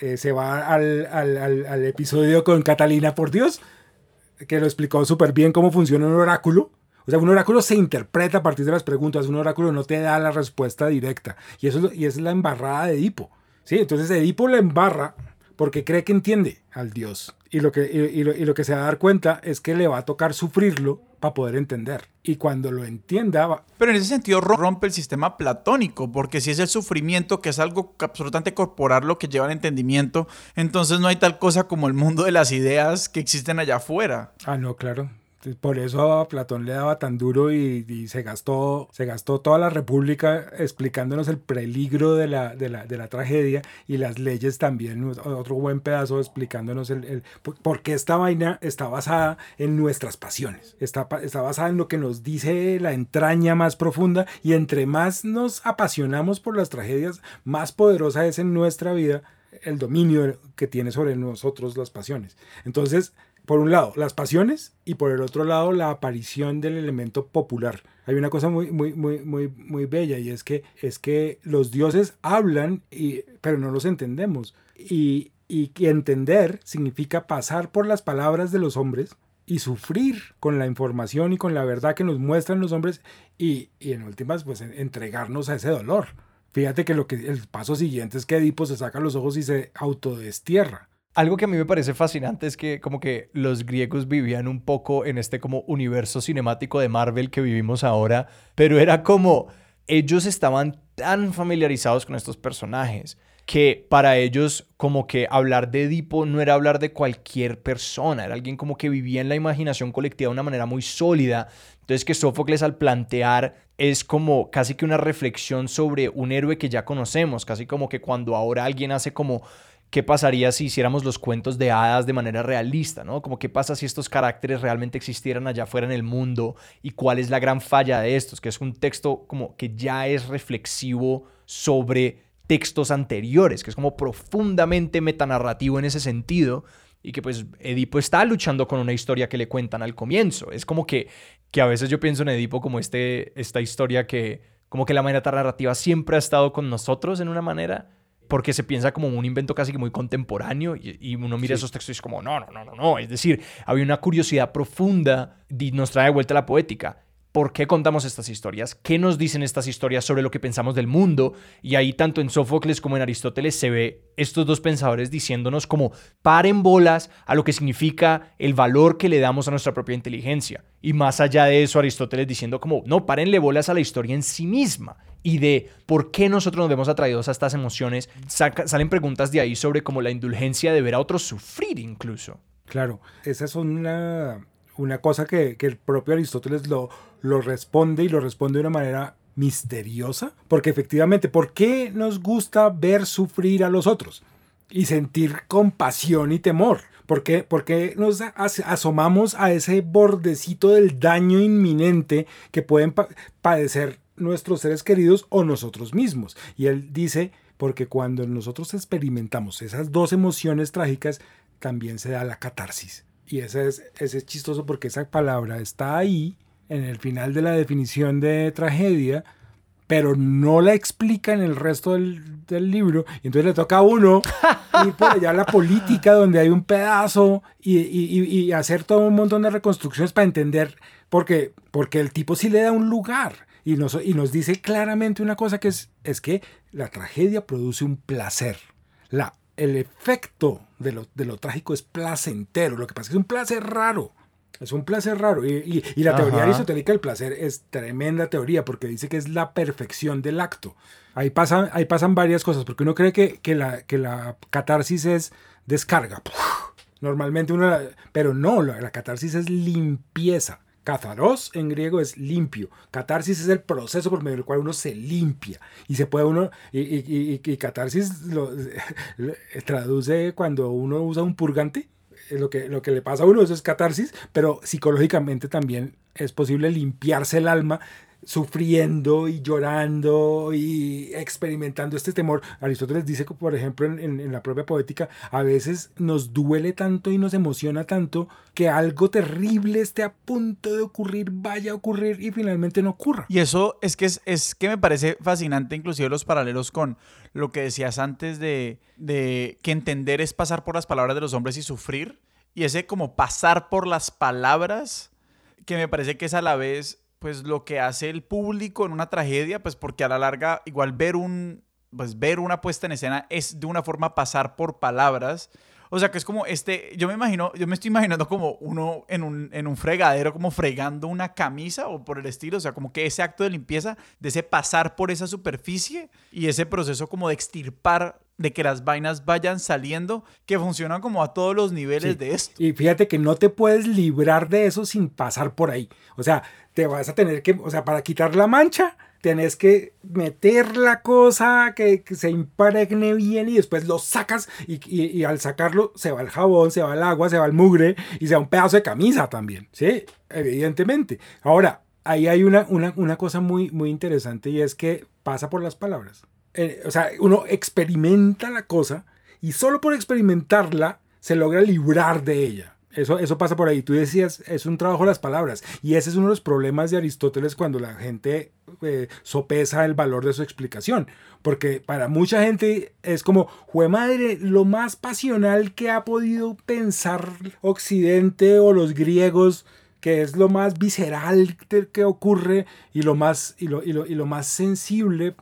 eh, se va al, al- al- episodio con Catalina, por Dios, que lo explicó súper bien cómo funciona un oráculo. O sea, un oráculo se interpreta a partir de las preguntas, un oráculo no te da la respuesta directa. Y eso y es la embarrada de Edipo. ¿sí? Entonces Edipo le embarra porque cree que entiende al dios. Y lo, que, y, y lo, y lo que se va a dar cuenta es que le va a tocar sufrirlo para poder entender. Y cuando lo entienda, va- Pero en ese sentido ro- rompe el sistema platónico, porque si es el sufrimiento, que es algo absolutamente corporal lo que lleva al entendimiento, entonces no hay tal cosa como el mundo de las ideas que existen allá afuera. Ah, no, claro. Por eso a Platón le daba tan duro y, se gastó se gastó toda la República explicándonos el peligro de la, de la, de la tragedia y las leyes también, otro buen pedazo explicándonos el, por, qué esta vaina está basada en nuestras pasiones, está, está basada en lo que nos dice la entraña más profunda y entre más nos apasionamos por las tragedias, más poderosa es en nuestra vida el dominio que tiene sobre nosotros las pasiones. Entonces, por un lado, las pasiones y por el otro lado, la aparición del elemento popular. Hay una cosa muy, muy, muy, muy, muy bella y es que, es que los dioses hablan, y, pero no los entendemos. Y, y entender significa pasar por las palabras de los hombres y sufrir con la información y con la verdad que nos muestran los hombres y, y en últimas, pues en- entregarnos a ese dolor. Fíjate que lo que el paso siguiente es que Edipo se saca los ojos y se autodestierra. Algo que a mí me parece fascinante es que como que los griegos vivían un poco en este como universo cinemático de Marvel que vivimos ahora, pero era como ellos estaban tan familiarizados con estos personajes que para ellos como que hablar de Edipo no era hablar de cualquier persona, era alguien como que vivía en la imaginación colectiva de una manera muy sólida. Entonces que Sófocles al plantear es como casi que una reflexión sobre un héroe que ya conocemos, casi como que cuando ahora alguien hace como qué pasaría si hiciéramos los cuentos de hadas de manera realista, ¿no? Como qué pasa si estos caracteres realmente existieran allá afuera en el mundo y cuál es la gran falla de estos, que es un texto como que ya es reflexivo sobre textos anteriores, que es como profundamente metanarrativo en ese sentido y que pues Edipo está luchando con una historia que le cuentan al comienzo. Es como que, que a veces yo pienso en Edipo como este, esta historia que como que la metanarrativa siempre ha estado con nosotros en una manera, porque se piensa como un invento casi que muy contemporáneo y, uno mira esos textos y es como, no, no, no, no, no. Es decir, había una curiosidad profunda y nos trae de vuelta la poética por qué contamos estas historias, qué nos dicen estas historias sobre lo que pensamos del mundo. Y ahí tanto en Sófocles como en Aristóteles se ve estos dos pensadores diciéndonos como paren bolas a lo que significa el valor que le damos a nuestra propia inteligencia. Y más allá de eso, Aristóteles diciendo como no, párenle bolas a la historia en sí misma. Y de por qué nosotros nos vemos atraídos a estas emociones, salen preguntas de ahí sobre como la indulgencia de ver a otros sufrir incluso. Claro, esa es una una cosa que, el propio Aristóteles lo, responde y lo responde de una manera misteriosa, porque efectivamente, ¿por qué nos gusta ver sufrir a los otros y sentir compasión y temor? ¿Por qué, nos asomamos a ese bordecito del daño inminente que pueden padecer nuestros seres queridos o nosotros mismos? Y él dice, porque cuando nosotros experimentamos esas dos emociones trágicas, también se da la catarsis. Y ese es, ese es chistoso porque esa palabra está ahí en el final de la definición de tragedia, pero no la explica en el resto del, del, libro. Y entonces le toca a uno (laughs) ir por allá a la política, donde hay un pedazo, y, y, y, hacer todo un montón de reconstrucciones para entender, porque, porque el tipo sí le da un lugar. Y nos, y nos dice claramente una cosa que es, es que la tragedia produce un placer. La el efecto de lo, de lo, trágico es placentero. Lo que pasa es que es un placer raro. Es un placer raro. Y, la teoría aristotélica del placer es tremenda teoría porque dice que es la perfección del acto. Ahí pasan, ahí pasan varias cosas porque uno cree que, que, la, que la catarsis es descarga. Normalmente uno... pero no, la catarsis es limpieza. Catharos en griego es limpio. Catarsis es el proceso por medio del cual uno se limpia. Y se puede uno. Y, catarsis lo, (laughs) traduce cuando uno usa un purgante. Lo que, lo que le pasa a uno eso es catarsis, pero psicológicamente también es posible limpiarse el alma sufriendo y llorando y experimentando este temor. Aristóteles dice que, por ejemplo, en, la propia poética, a veces nos duele tanto y nos emociona tanto que algo terrible esté a punto de ocurrir, vaya a ocurrir y finalmente no ocurra. Y eso es que, es, es que me parece fascinante, inclusive los paralelos con lo que decías antes de, de que entender es pasar por las palabras de los hombres y sufrir. Y ese como pasar por las palabras, que me parece que es a la vez pues lo que hace el público en una tragedia, pues porque a la larga igual ver un pues ver una puesta en escena es de una forma pasar por palabras. O sea, que es como este, yo me imagino, yo me estoy imaginando como uno en un, en un fregadero, como fregando una camisa o por el estilo, o sea, como que ese acto de limpieza, de ese pasar por esa superficie y ese proceso como de extirpar de que las vainas vayan saliendo, que funcionan como a todos los niveles de esto. Y fíjate que no te puedes librar de eso sin pasar por ahí. O sea, te vas a tener que, o sea, para quitar la mancha, tenés que meter la cosa que, se impregne bien y después lo sacas y, y, al sacarlo se va el jabón, se va el agua, se va el mugre y se va un pedazo de camisa también, ¿sí? Evidentemente. Ahora, ahí hay una, una, una cosa muy, muy interesante y es que pasa por las palabras. Eh, o sea, uno experimenta la cosa y solo por experimentarla se logra librar de ella. Eso, eso pasa por ahí. Tú decías, es un trabajo de las palabras. Y ese es uno de los problemas de Aristóteles cuando la gente eh, sopesa el valor de su explicación. Porque para mucha gente es como, jue madre, lo más pasional que ha podido pensar Occidente o los griegos que es lo más visceral que ocurre y lo más, y lo, y lo, y lo más sensible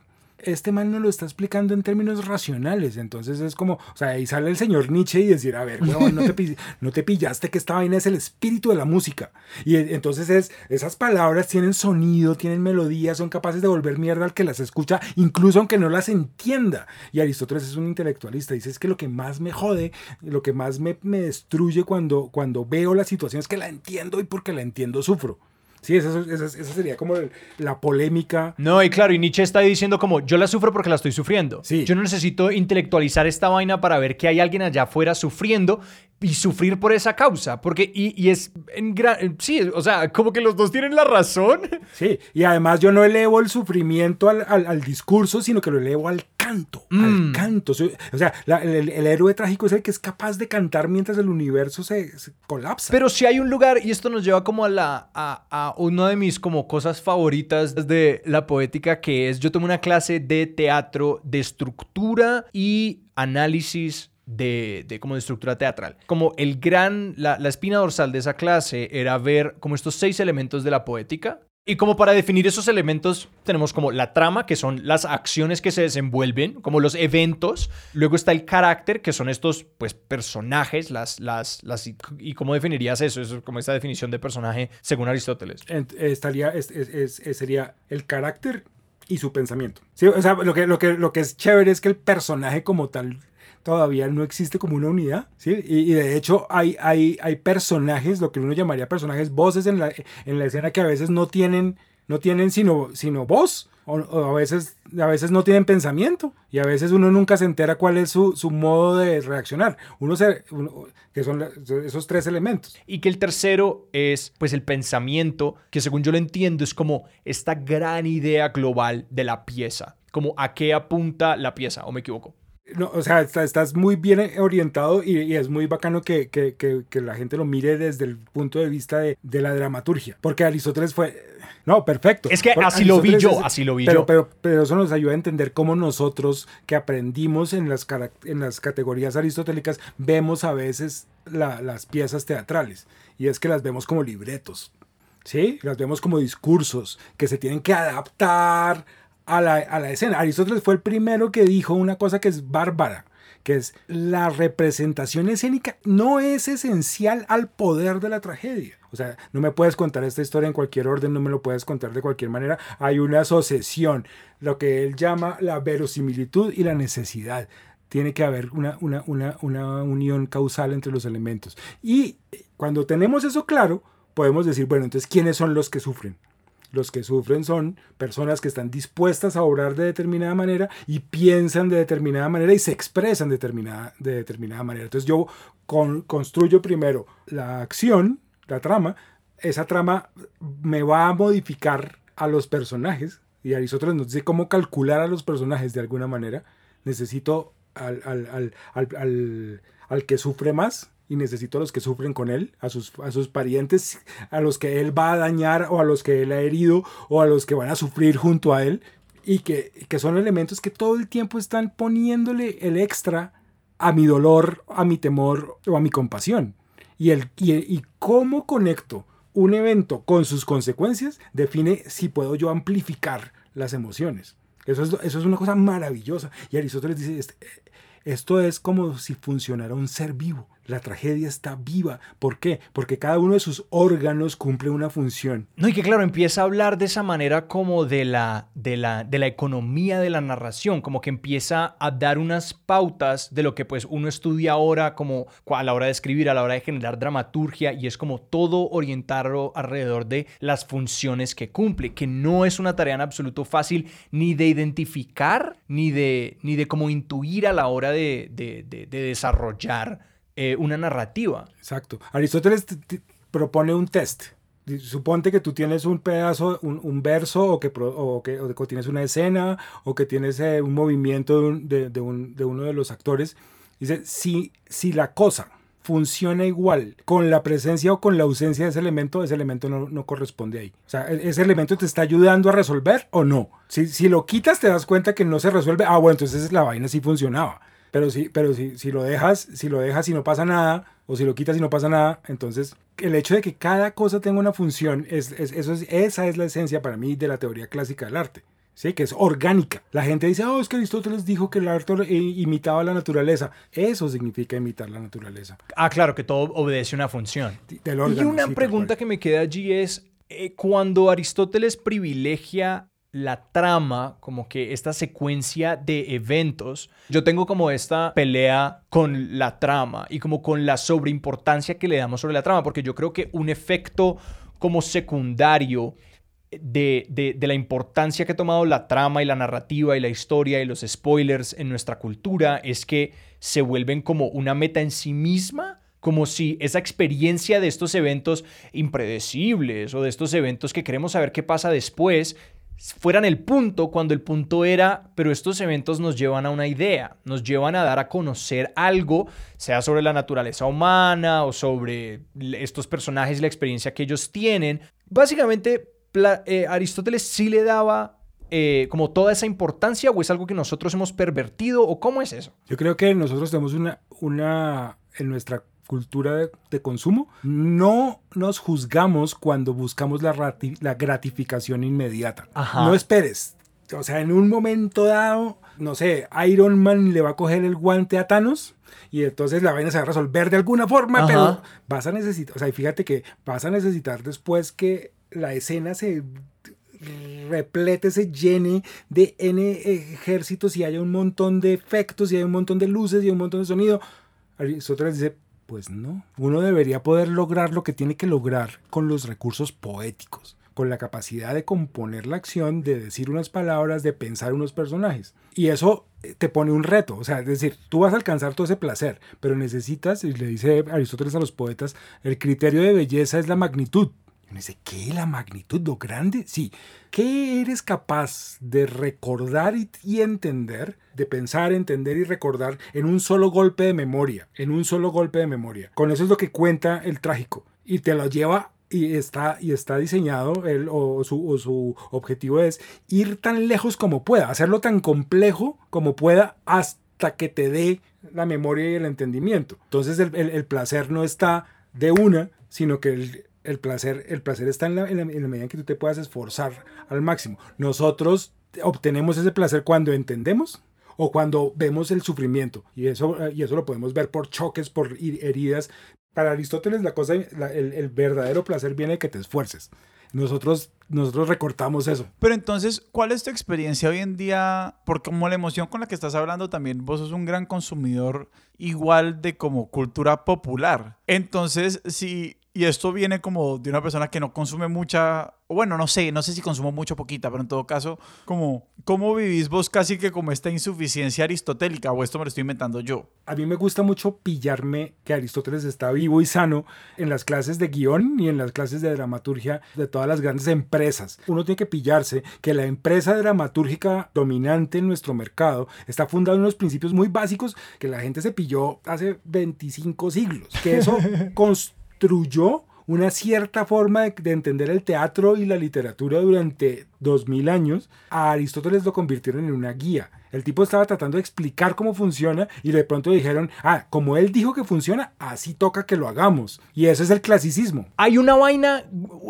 este man no lo está explicando en términos racionales. Entonces es como, o sea, ahí sale el señor Nietzsche y decir, a ver, (laughs) no, te, no te pillaste que esta vaina es el espíritu de la música. Y entonces es, esas palabras tienen sonido, tienen melodía, son capaces de volver mierda al que las escucha, incluso aunque no las entienda. Y Aristóteles es un intelectualista, dice, es que lo que más me jode, lo que más me, me destruye cuando, cuando veo la situación es que la entiendo y porque la entiendo sufro. Sí, esa, sería como la polémica. No, y claro, y Nietzsche está diciendo como, yo la sufro porque la estoy sufriendo. Sí. Yo no necesito intelectualizar esta vaina para ver que hay alguien allá afuera sufriendo y sufrir por esa causa. Porque, y, es en gran. Sí, o sea, como que los dos tienen la razón. Sí, y además yo no elevo el sufrimiento al, discurso, sino que lo elevo al canto. Al mm. canto. O sea, el, héroe trágico es el que es capaz de cantar mientras el universo se, colapsa. Pero si hay un lugar, y esto nos lleva como a la. A, a una de mis como cosas favoritas de la poética, que es yo tomé una clase de teatro de estructura y análisis de, de, como de estructura teatral. Como el gran, la, la, espina dorsal de esa clase era ver como estos seis elementos de la poética. Y como para definir esos elementos tenemos como la trama, que son las acciones que se desenvuelven, como los eventos. Luego está el carácter, que son estos pues personajes, las, las, las y cómo definirías eso, eso como esta definición de personaje según Aristóteles. Estaría, sería el carácter y su pensamiento. O sea, lo que, lo, que, lo que es chévere es que el personaje como tal todavía no existe como una unidad, ¿sí? Y, de hecho hay, hay, hay personajes, lo que uno llamaría personajes, voces en la, en la escena que a veces no tienen, no tienen sino, sino voz, o, a, veces, a veces no tienen pensamiento, y a veces uno nunca se entera cuál es su, su modo de reaccionar. Uno se, que son esos tres elementos. Y que el tercero es, pues, el pensamiento, que según yo lo entiendo, es como esta gran idea global de la pieza, como a qué apunta la pieza, o me equivoco. No, o sea, estás muy bien orientado y, es muy bacano que, que, que, la gente lo mire desde el punto de vista de, de, la dramaturgia. Porque Aristóteles fue... No, perfecto. Es que así lo vi yo, así lo vi pero, yo. Pero, pero, eso nos ayuda a entender cómo nosotros que aprendimos en las, en las categorías aristotélicas vemos a veces las piezas teatrales. Y es que las vemos como libretos. ¿Sí? Las vemos como discursos que se tienen que adaptar a la, a la escena. Aristóteles fue el primero que dijo una cosa que es bárbara, que es la representación escénica no es esencial al poder de la tragedia. O sea, no me puedes contar esta historia en cualquier orden, no me lo puedes contar de cualquier manera. Hay una asociación, lo que él llama la verosimilitud y la necesidad. Tiene que haber una, una, una, una unión causal entre los elementos. Y cuando tenemos eso claro, podemos decir, bueno, entonces, ¿quiénes son los que sufren? Los que sufren son personas que están dispuestas a obrar de determinada manera y piensan de determinada manera y se expresan de determinada, de determinada manera. Entonces yo construyo primero la acción, la trama. Esa trama me va a modificar a los personajes y Aristóteles nos dice cómo calcular a los personajes de alguna manera. Necesito al, al, al, al que sufre más, y necesito a los que sufren con él, a sus, a sus parientes, a los que él va a dañar o a los que él ha herido o a los que van a sufrir junto a él y que, que son elementos que todo el tiempo están poniéndole el extra a mi dolor, a mi temor o a mi compasión. Y, el, y, y cómo conecto un evento con sus consecuencias define si puedo yo amplificar las emociones. Eso es, eso es una cosa maravillosa. Y Aristóteles dice, este, esto es como si funcionara un ser vivo. La tragedia está viva. ¿Por qué? Porque cada uno de sus órganos cumple una función. No, y que claro, empieza a hablar de esa manera como de la, de la, de la economía de la narración, como que empieza a dar unas pautas de lo que pues uno estudia ahora como a la hora de escribir, a la hora de generar dramaturgia, y es como todo orientarlo alrededor de las funciones que cumple, que no es una tarea en absoluto fácil ni de identificar, ni de, ni de como intuir a la hora de, de, de desarrollar eh, una narrativa. Exacto. Aristóteles propone un test. Suponte que tú tienes un pedazo, un, verso, o que, o que, tienes una escena, o que tienes eh, un movimiento de, de, uno de los actores. Dice, si, si la cosa funciona igual con la presencia o con la ausencia de ese elemento, ese elemento no, no, corresponde ahí. O sea, e, ese elemento te está ayudando a resolver o no. Si, si lo quitas, te das cuenta que no se resuelve. Ah, bueno, entonces la vaina sí funcionaba. Pero sí, pero si, si lo dejas, si lo dejas y no pasa nada, o si lo quitas y no pasa nada, entonces el hecho de que cada cosa tenga una función, es, eso es, esa es la esencia para mí de la teoría clásica del arte. ¿sí? que es orgánica. La gente dice, oh, es que Aristóteles dijo que el arte eh, imitaba la naturaleza. Eso significa imitar la naturaleza. Ah, claro, que todo obedece una función. Del y una sí, pregunta que me queda allí es, eh, cuando Aristóteles privilegia la trama, como que esta secuencia de eventos, yo tengo como esta pelea con la trama y como con la sobreimportancia que le damos sobre la trama, porque yo creo que un efecto como secundario de, de- la importancia que ha tomado la trama y la narrativa y la historia y los spoilers en nuestra cultura es que se vuelven como una meta en sí misma, como si esa experiencia de estos eventos impredecibles o de estos eventos que queremos saber qué pasa después fueran el punto cuando el punto era, pero estos eventos nos llevan a una idea, nos llevan a dar a conocer algo, sea sobre la naturaleza humana o sobre estos personajes la experiencia que ellos tienen. Básicamente, eh, Aristóteles sí le daba eh, como toda esa importancia o es algo que nosotros hemos pervertido o cómo es eso. Yo creo que nosotros tenemos una, una en nuestra cultura de, de consumo, no nos juzgamos cuando buscamos la, la gratificación inmediata. Ajá. No esperes. O sea, en un momento dado, no sé, Iron Man le va a coger el guante a Thanos y entonces la vaina se va a resolver de alguna forma, Ajá. pero vas a necesitar, o sea, y fíjate que vas a necesitar después que la escena se replete, se llene de N ejércitos y haya un montón de efectos y hay un montón de luces y un montón de sonido. Aristóteles dice, pues no, uno debería poder lograr lo que tiene que lograr con los recursos poéticos, con la capacidad de componer la acción, de decir unas palabras, de pensar unos personajes. Y eso eh, te pone un reto, o sea, es decir, tú vas a alcanzar todo ese placer, pero necesitas, y le dice Aristóteles a los poetas, el criterio de belleza es la magnitud. Dice, ¿qué? ¿La magnitud? ¿Lo grande? Sí. ¿Qué eres capaz de recordar y, y entender? De pensar, entender y recordar en un solo golpe de memoria. En un solo golpe de memoria. Con eso es lo que cuenta el trágico. Y te lo lleva y está, y está diseñado, él, o, su, o su objetivo es ir tan lejos como pueda, hacerlo tan complejo como pueda hasta que te dé la memoria y el entendimiento. Entonces el, el- el placer no está de una, sino que el, el placer, el placer está en la, en la- medida en que tú te puedas esforzar al máximo. Nosotros obtenemos ese placer cuando entendemos o cuando vemos el sufrimiento. Y eso, y eso lo podemos ver por choques, por heridas. Para Aristóteles la cosa, el, el verdadero placer viene de que te esfuerces. Nosotros, nosotros recortamos eso. Pero entonces, ¿cuál es tu experiencia hoy en día? Porque como la emoción con la que estás hablando también, vos sos un gran consumidor igual de como cultura popular. Entonces, si, y esto viene como de una persona que no consume mucha, bueno, no sé, no sé si consumo mucho o poquita, pero en todo caso, como, ¿cómo vivís vos casi que como esta insuficiencia aristotélica? O esto me lo estoy inventando yo. A mí me gusta mucho pillarme que Aristóteles está vivo y sano en las clases de guion y en las clases de dramaturgia de todas las grandes empresas. Uno tiene que pillarse que la empresa dramatúrgica dominante en nuestro mercado está fundada en unos principios muy básicos que la gente se pilló hace 25 siglos. Que eso (laughs) construyó una cierta forma de, de entender el teatro y la literatura durante 2000 años, a Aristóteles lo convirtieron en una guía. El tipo estaba tratando de explicar cómo funciona y de pronto dijeron, ah, como él dijo que funciona, así toca que lo hagamos. Y ese es el clasicismo. Hay una vaina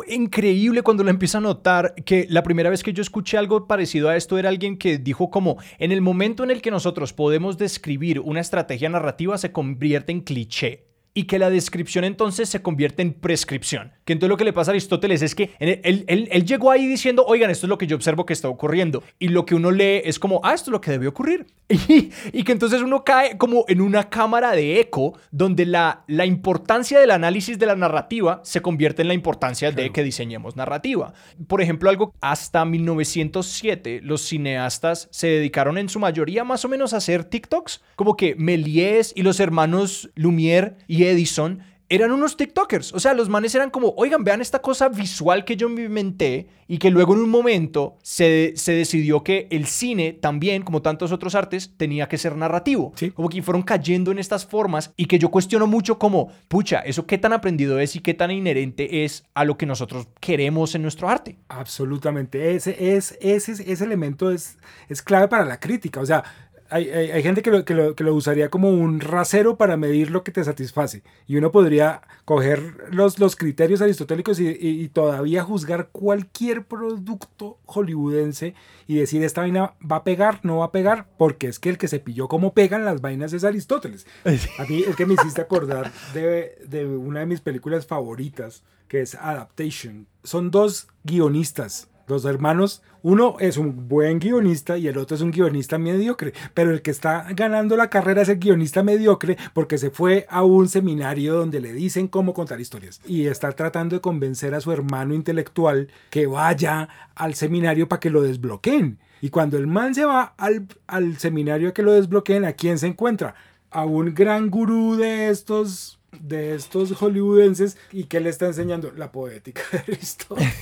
increíble cuando lo empiezo a notar que la primera vez que yo escuché algo parecido a esto era alguien que dijo como en el momento en el que nosotros podemos describir una estrategia narrativa se convierte en cliché y que la descripción entonces se convierte en prescripción. Que entonces lo que le pasa a Aristóteles es que él, él- él- él llegó ahí diciendo, oigan, esto es lo que yo observo que está ocurriendo. Y lo que uno lee es como, ah, esto es lo que debe ocurrir. (laughs) Y, y que entonces uno cae como en una cámara de eco donde la, la importancia del análisis de la narrativa se convierte en la importancia de que diseñemos narrativa. Por ejemplo, algo hasta 1907 los cineastas se dedicaron en su mayoría más o menos a hacer TikToks, como que Méliès y los hermanos Lumière y Edison eran unos TikTokers. O sea, los manes eran como, oigan, vean esta cosa visual que yo me inventé y que luego en un momento se, se decidió que el cine también, como tantos otros artes, tenía que ser narrativo. Sí. Como que fueron cayendo en estas formas y que yo cuestiono mucho como, pucha, eso qué tan aprendido es y qué tan inherente es a lo que nosotros queremos en nuestro arte. Absolutamente. Ese, es, ese, ese elemento es, es clave para la crítica. O sea, hay, hay- hay gente que lo, que, lo, que lo usaría como un rasero para medir lo que te satisface. Y uno podría coger los, los criterios aristotélicos y, y- y todavía juzgar cualquier producto hollywoodense y decir esta vaina va a pegar, no va a pegar, porque es que el que se pilló cómo pegan las vainas es Aristóteles. A mí es que me hiciste acordar de, de una de mis películas favoritas, que es Adaptation. Son dos guionistas, dos hermanos. Uno es un buen guionista y el otro es un guionista mediocre. Pero el que está ganando la carrera es el guionista mediocre porque se fue a un seminario donde le dicen cómo contar historias. Y está tratando de convencer a su hermano intelectual que vaya al seminario para que lo desbloqueen. Y cuando el man se va al, al seminario a que lo desbloqueen, ¿a quién se encuentra? A un gran gurú de estos de estos hollywoodenses y que le está enseñando la poética de Aristóteles.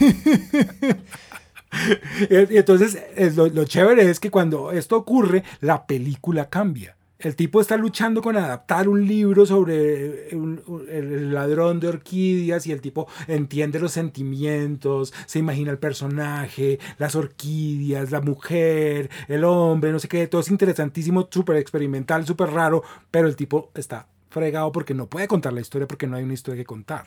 (laughs) y entonces es lo, lo chévere es que cuando esto ocurre, la película cambia. El tipo está luchando con adaptar un libro sobre un- el ladrón de orquídeas y el tipo entiende los sentimientos, se imagina el personaje, las orquídeas, la mujer, el hombre, no sé qué, todo es interesantísimo, súper experimental, súper raro, pero el tipo está fregado porque no puede contar la historia porque no hay una historia que contar.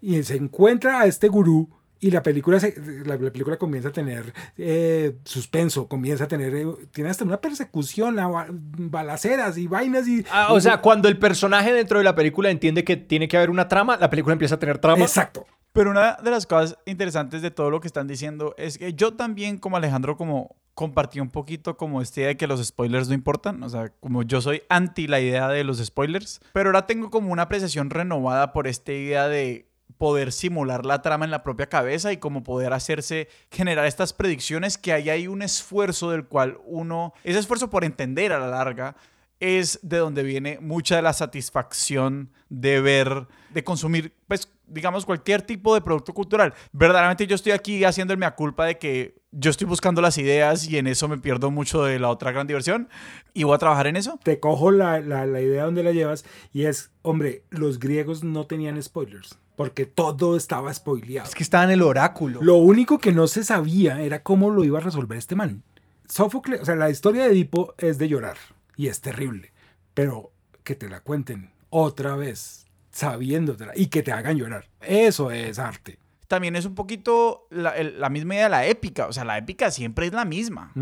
Y se encuentra a este gurú y la película, se- la, la película comienza a tener eh, suspenso, comienza a tener, eh, tiene hasta una persecución, a balaceras y vainas y... Ah, o sea, cuando el personaje dentro de la película entiende que tiene que haber una trama, la película empieza a tener trama. Exacto. Pero una de las cosas interesantes de todo lo que están diciendo es que yo también, como Alejandro, como compartí un poquito como esta idea de que los spoilers no importan. O sea, como yo soy anti la idea de los spoilers. Pero ahora tengo como una apreciación renovada por esta idea de poder simular la trama en la propia cabeza y como poder hacerse generar estas predicciones que ahí hay un esfuerzo del cual uno, ese esfuerzo por entender a la larga es de donde viene mucha de la satisfacción de ver, de consumir, pues, digamos, cualquier tipo de producto cultural. Verdaderamente yo estoy aquí haciendo el mea culpa de que yo estoy buscando las ideas y en eso me pierdo mucho de la otra gran diversión y voy a trabajar en eso. Te cojo la, la, la idea donde la llevas y es, hombre, los griegos no tenían spoilers porque todo estaba spoileado. Es que estaba en el oráculo. Lo único que no se sabía era cómo lo iba a resolver este man. Sófocles, o sea, la historia de Edipo es de llorar y es terrible, pero que te la cuenten otra vez, sabiéndotela y que te hagan llorar. Eso es arte. También es un poquito la, el- la misma idea de la épica, o sea, la épica siempre es la misma.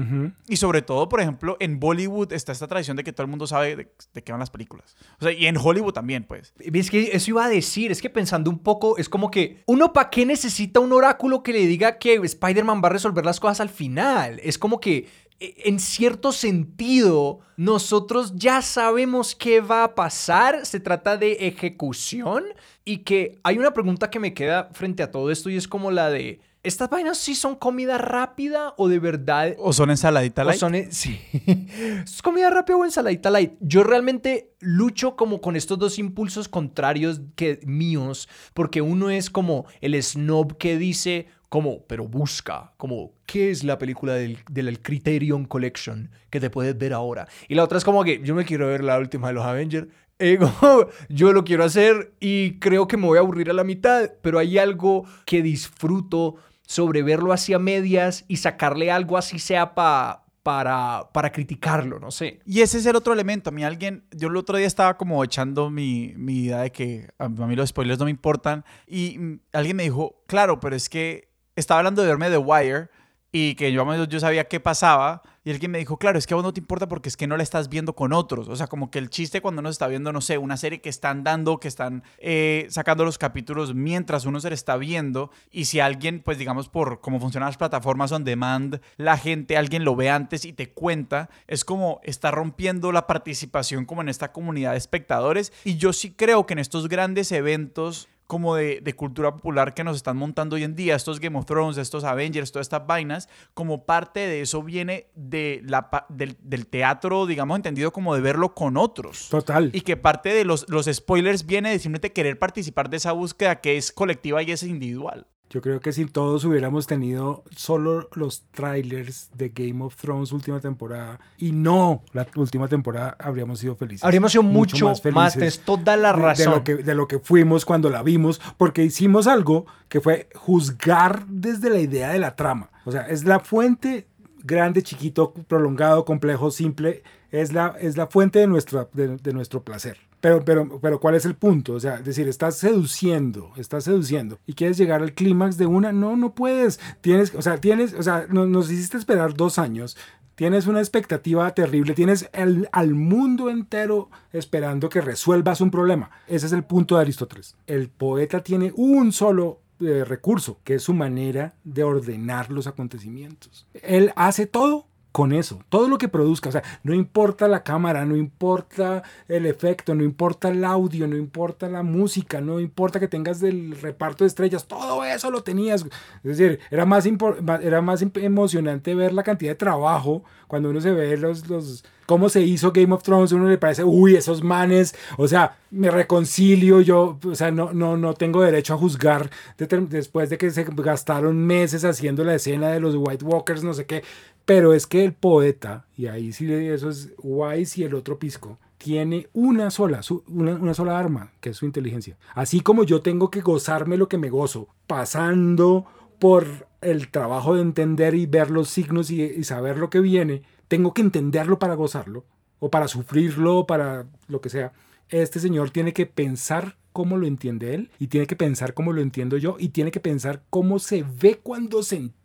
Y sobre todo, por ejemplo, en Bollywood está esta tradición de que todo el mundo sabe de, de qué van las películas. O sea, y en Hollywood también, pues. Es que eso iba a decir, es que pensando un poco, es como que uno para qué necesita un oráculo que le diga que Spider-Man va a resolver las cosas al final. Es como que en cierto sentido nosotros ya sabemos qué va a pasar, se trata de ejecución y que hay una pregunta que me queda frente a todo esto y es como la de, ¿estas vainas sí son comida rápida o de verdad O son ensaladita o light. son, eh, sí. (laughs) ¿Es comida rápida o ensaladita light? Yo realmente lucho como con estos dos impulsos contrarios que míos, porque uno es como el snob que dice como, pero busca, como, ¿qué es la película del, del Criterion Collection que te puedes ver ahora? Y la otra es como que yo me quiero ver la última de los Avengers. (laughs) como, yo lo quiero hacer y creo que me voy a aburrir a la mitad, pero hay algo que disfruto sobre verlo hacia medias y sacarle algo así sea pa- para, para criticarlo, no sé. Y ese es el otro elemento. A mí alguien, yo el otro día estaba como echando mi, mi idea de que a, mí los spoilers no me importan y alguien me dijo, claro, pero es que estaba hablando de verme The Wire y que yo, yo sabía qué pasaba y alguien me dijo, claro, es que a vos no te importa porque es que no la estás viendo con otros. O sea, como que el chiste cuando uno está viendo, no sé, una serie que están dando, que están eh, sacando los capítulos mientras uno se la está viendo y si alguien, pues digamos, por cómo funcionan las plataformas on demand, la gente, alguien lo ve antes y te cuenta, es como está rompiendo la participación como en esta comunidad de espectadores y yo sí creo que en estos grandes eventos como de, de cultura popular que nos están montando hoy en día, estos Game of Thrones, estos Avengers, todas estas vainas, como parte de eso viene de la, del, del teatro, digamos, entendido como de verlo con otros. Total. Y que parte de los, los spoilers viene de simplemente querer participar de esa búsqueda que es colectiva y es individual. Yo creo que si todos hubiéramos tenido solo los trailers de Game of Thrones última temporada y no la última temporada, habríamos sido felices. Habríamos sido mucho, más, felices tienes toda la razón. De, lo que, de lo que fuimos cuando la vimos, porque hicimos algo que fue juzgar desde la idea de la trama. O sea, es la fuente grande, chiquito, prolongado, complejo, simple. es la, es la fuente de nuestro, de, de nuestro placer. Pero, pero, pero, ¿cuál es el punto? O sea, decir, estás seduciendo, estás seduciendo y quieres llegar al clímax de una, no, no puedes. Tienes, o sea, tienes, o sea, nos, nos hiciste esperar dos años. Tienes una expectativa terrible, tienes al mundo entero esperando que resuelvas un problema. Ese es el punto de Aristóteles. El poeta tiene un solo eh, recurso, que es su manera de ordenar los acontecimientos. Él hace todo con eso, todo lo que produzca, o sea, no importa la cámara, no importa el efecto, no importa el audio, no importa la música, no importa que tengas el reparto de estrellas, todo eso lo tenías. Es decir, era más, era más emocionante ver la cantidad de trabajo cuando uno se ve los, los, cómo se hizo Game of Thrones, uno le parece, uy, esos manes, o sea, me reconcilio, yo, o sea, no, no, no tengo derecho a juzgar después de que se gastaron meses haciendo la escena de los White Walkers, no sé qué, pero es que el poeta, y ahí sí eso es Wise y el otro pisco, tiene una sola, una, una, sola arma, que es su inteligencia. Así como yo tengo que gozarme lo que me gozo, pasando por el trabajo de entender y ver los signos y, y saber lo que viene, tengo que entenderlo para gozarlo, o para sufrirlo, o para lo que sea. Este señor tiene que pensar cómo lo entiende él, y tiene que pensar cómo lo entiendo yo, y tiene que pensar cómo se ve cuando se entiende.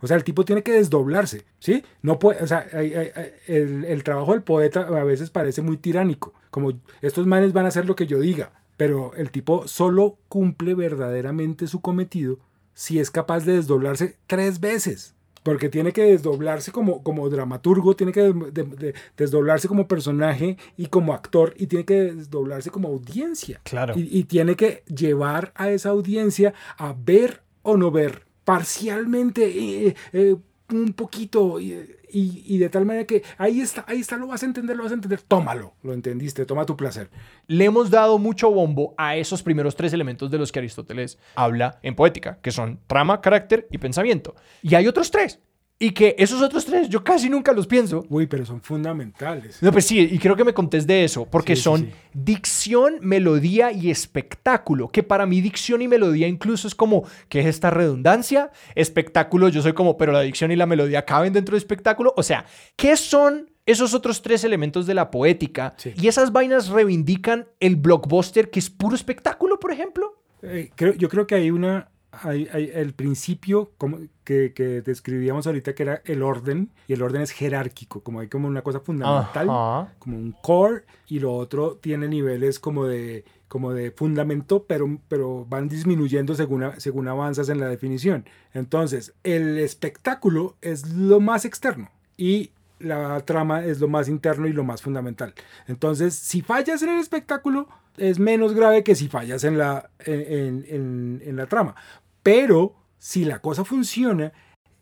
O sea, el tipo tiene que desdoblarse, ¿sí? No puede, o sea, el, el, trabajo del poeta a veces parece muy tiránico, como estos manes van a hacer lo que yo diga, pero el tipo solo cumple verdaderamente su cometido si es capaz de desdoblarse tres veces. Porque tiene que desdoblarse como, como dramaturgo, tiene que de, de, desdoblarse como personaje y como actor, y tiene que desdoblarse como audiencia. Claro. Y, y tiene que llevar a esa audiencia a ver o no ver parcialmente, eh, eh, un poquito, y, y, y, de tal manera que ahí está, ahí está, lo vas a entender, lo vas a entender, tómalo, lo entendiste, toma tu placer. Le hemos dado mucho bombo a esos primeros tres elementos de los que Aristóteles habla en poética, que son trama, carácter y pensamiento. Y hay otros tres. Y que esos otros tres yo casi nunca los pienso. Uy, pero son fundamentales. No, pues sí, y creo que me contés de eso, porque sí, son sí, sí. dicción, melodía y espectáculo, que para mí dicción y melodía incluso es como, ¿qué es esta redundancia? Espectáculo, yo soy como, pero la dicción y la melodía caben dentro de espectáculo. O sea, ¿qué son esos otros tres elementos de la poética? Y esas vainas reivindican el blockbuster que es puro espectáculo, por ejemplo. Eh, creo, yo creo que hay una, hay, hay, el principio como que, que, describíamos ahorita que era el orden y el orden es jerárquico como hay como una cosa fundamental Ajá. como un core y lo otro tiene niveles como de como de fundamento pero, pero van disminuyendo según, según avanzas en la definición entonces el espectáculo es lo más externo y la trama es lo más interno y lo más fundamental entonces si fallas en el espectáculo es menos grave que si fallas en la, en, en, en la trama. Pero si la cosa funciona,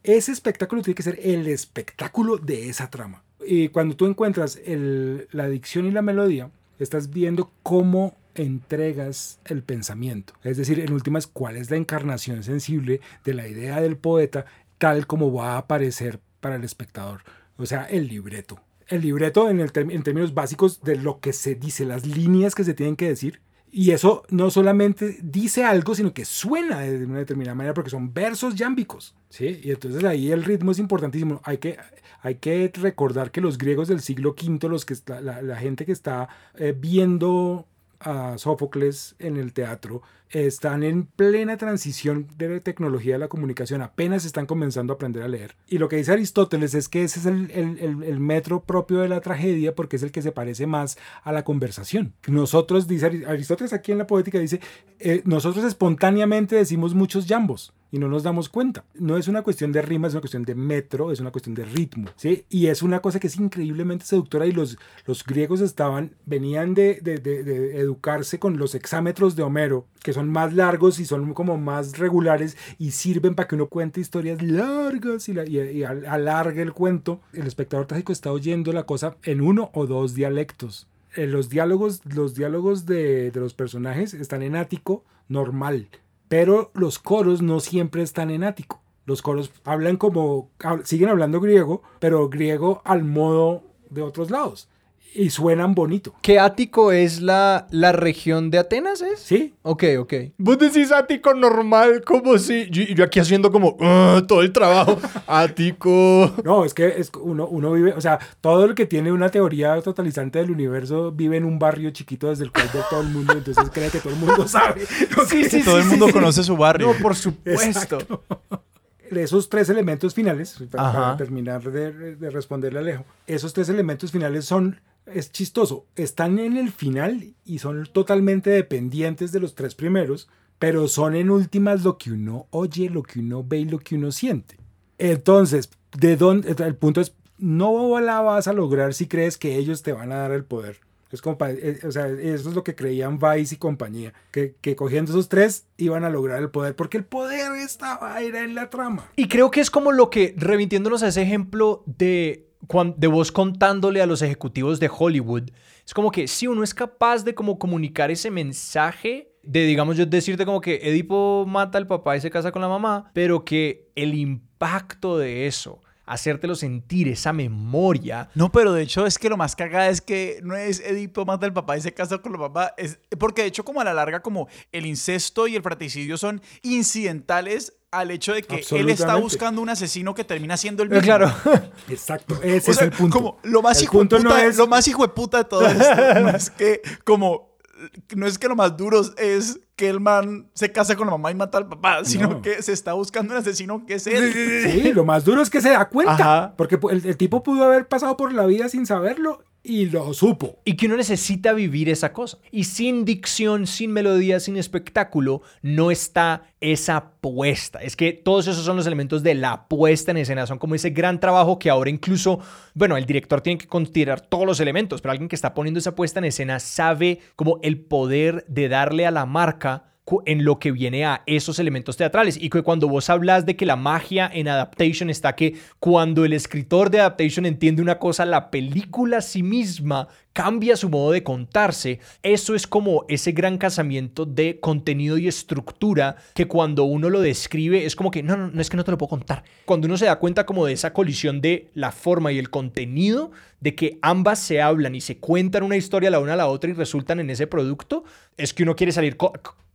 ese espectáculo tiene que ser el espectáculo de esa trama. Y cuando tú encuentras el, la dicción y la melodía, estás viendo cómo entregas el pensamiento. Es decir, en últimas, cuál es la encarnación sensible de la idea del poeta tal como va a aparecer para el espectador. O sea, el libreto. El libreto en, el, en términos básicos de lo que se dice, las líneas que se tienen que decir, y eso no solamente dice algo, sino que suena de una determinada manera porque son versos yámbicos. ¿sí? Y entonces ahí el ritmo es importantísimo. Hay que, hay que recordar que los griegos del siglo V, los que está, la, la, gente que está eh, viendo a Sófocles en el teatro, están en plena transición de la tecnología de la comunicación, apenas están comenzando a aprender a leer. Y lo que dice Aristóteles es que ese es el, el, el, metro propio de la tragedia porque es el que se parece más a la conversación. Nosotros, dice Aristóteles aquí en la poética, dice, eh, nosotros espontáneamente decimos muchos jambos y no nos damos cuenta. No es una cuestión de rima, es una cuestión de metro, es una cuestión de ritmo, ¿sí? Y es una cosa que es increíblemente seductora y los, los griegos estaban, venían de, de, de, de educarse con los hexámetros de Homero, que son más largos y son como más regulares y sirven para que uno cuente historias largas y, la, y, y alargue el cuento. El espectador trágico está oyendo la cosa en uno o dos dialectos. Eh, los diálogos, los diálogos de, de los personajes están en ático normal, pero los coros no siempre están en ático. Los coros hablan como, siguen hablando griego, pero griego al modo de otros lados. Y suenan bonito. ¿Qué Ático es la, la región de Atenas, es? Sí, Ok, ok. Vos decís ático normal, como si. Yo, yo aquí haciendo como "Ah, todo el trabajo. (laughs) ático. No, es que es, uno, uno vive, o sea, todo el que tiene una teoría totalizante del universo vive en un barrio chiquito desde el cual ve todo el mundo, entonces cree que todo el mundo sabe. lo que- Sí, Todo el sí, mundo sí. conoce su barrio. No, por supuesto. Exacto. De esos tres elementos finales, para terminar de, de responderle a Alejo, esos tres elementos finales son, es chistoso, están en el final y son totalmente dependientes de los tres primeros, pero son en últimas lo que uno oye, lo que uno ve y lo que uno siente. Entonces, de dónde, el punto es, no la vas a lograr si crees que ellos te van a dar el poder. Es como eh, o sea, eso es lo que creían Vice y compañía, que, que cogiendo esos tres iban a lograr el poder, porque el poder estaba era en la trama. Y creo que es como lo que, revintiéndonos a ese ejemplo de, de vos contándole a los ejecutivos de Hollywood, es como que si uno es capaz de como comunicar ese mensaje, de digamos yo decirte como que Edipo mata al papá y se casa con la mamá, pero que el impacto de eso, hacértelo sentir, esa memoria, No, pero de hecho es que lo más cagada es que no es Edipo mata al papá y se casa con la mamá. Es, porque de hecho como a la larga como el incesto y el fratricidio son incidentales al hecho de que él está buscando un asesino que termina siendo el Eh, mismo. claro, (laughs) Exacto, ese O es el punto. como lo más El hijo de punto puta, no es- lo más hijo de puta de todo esto (laughs) no es que como no es que lo más duro es que el man se casa con la mamá y mata al papá, sino No. que se está buscando un asesino que es él. Sí, lo más duro es que se da cuenta, Ajá. porque el, el tipo pudo haber pasado por la vida sin saberlo y lo supo. Y que uno necesita vivir esa cosa. Y sin dicción, sin melodía, sin espectáculo, no está esa puesta. Es que todos esos son los elementos de la puesta en escena. Son como ese gran trabajo que ahora incluso, bueno, el director tiene que considerar todos los elementos, pero alguien que está poniendo esa puesta en escena sabe como el poder de darle a la marca en lo que viene a esos elementos teatrales y que cuando vos hablas de que la magia en adaptation está que cuando el escritor de adaptation entiende una cosa, la película a sí misma cambia su modo de contarse. Eso es como ese gran casamiento de contenido y estructura que cuando uno lo describe es como que no, no, no es que no te lo puedo contar. Cuando uno se da cuenta como de esa colisión de la forma y el contenido, de que ambas se hablan y se cuentan una historia la una a la otra y resultan en ese producto, es que uno quiere salir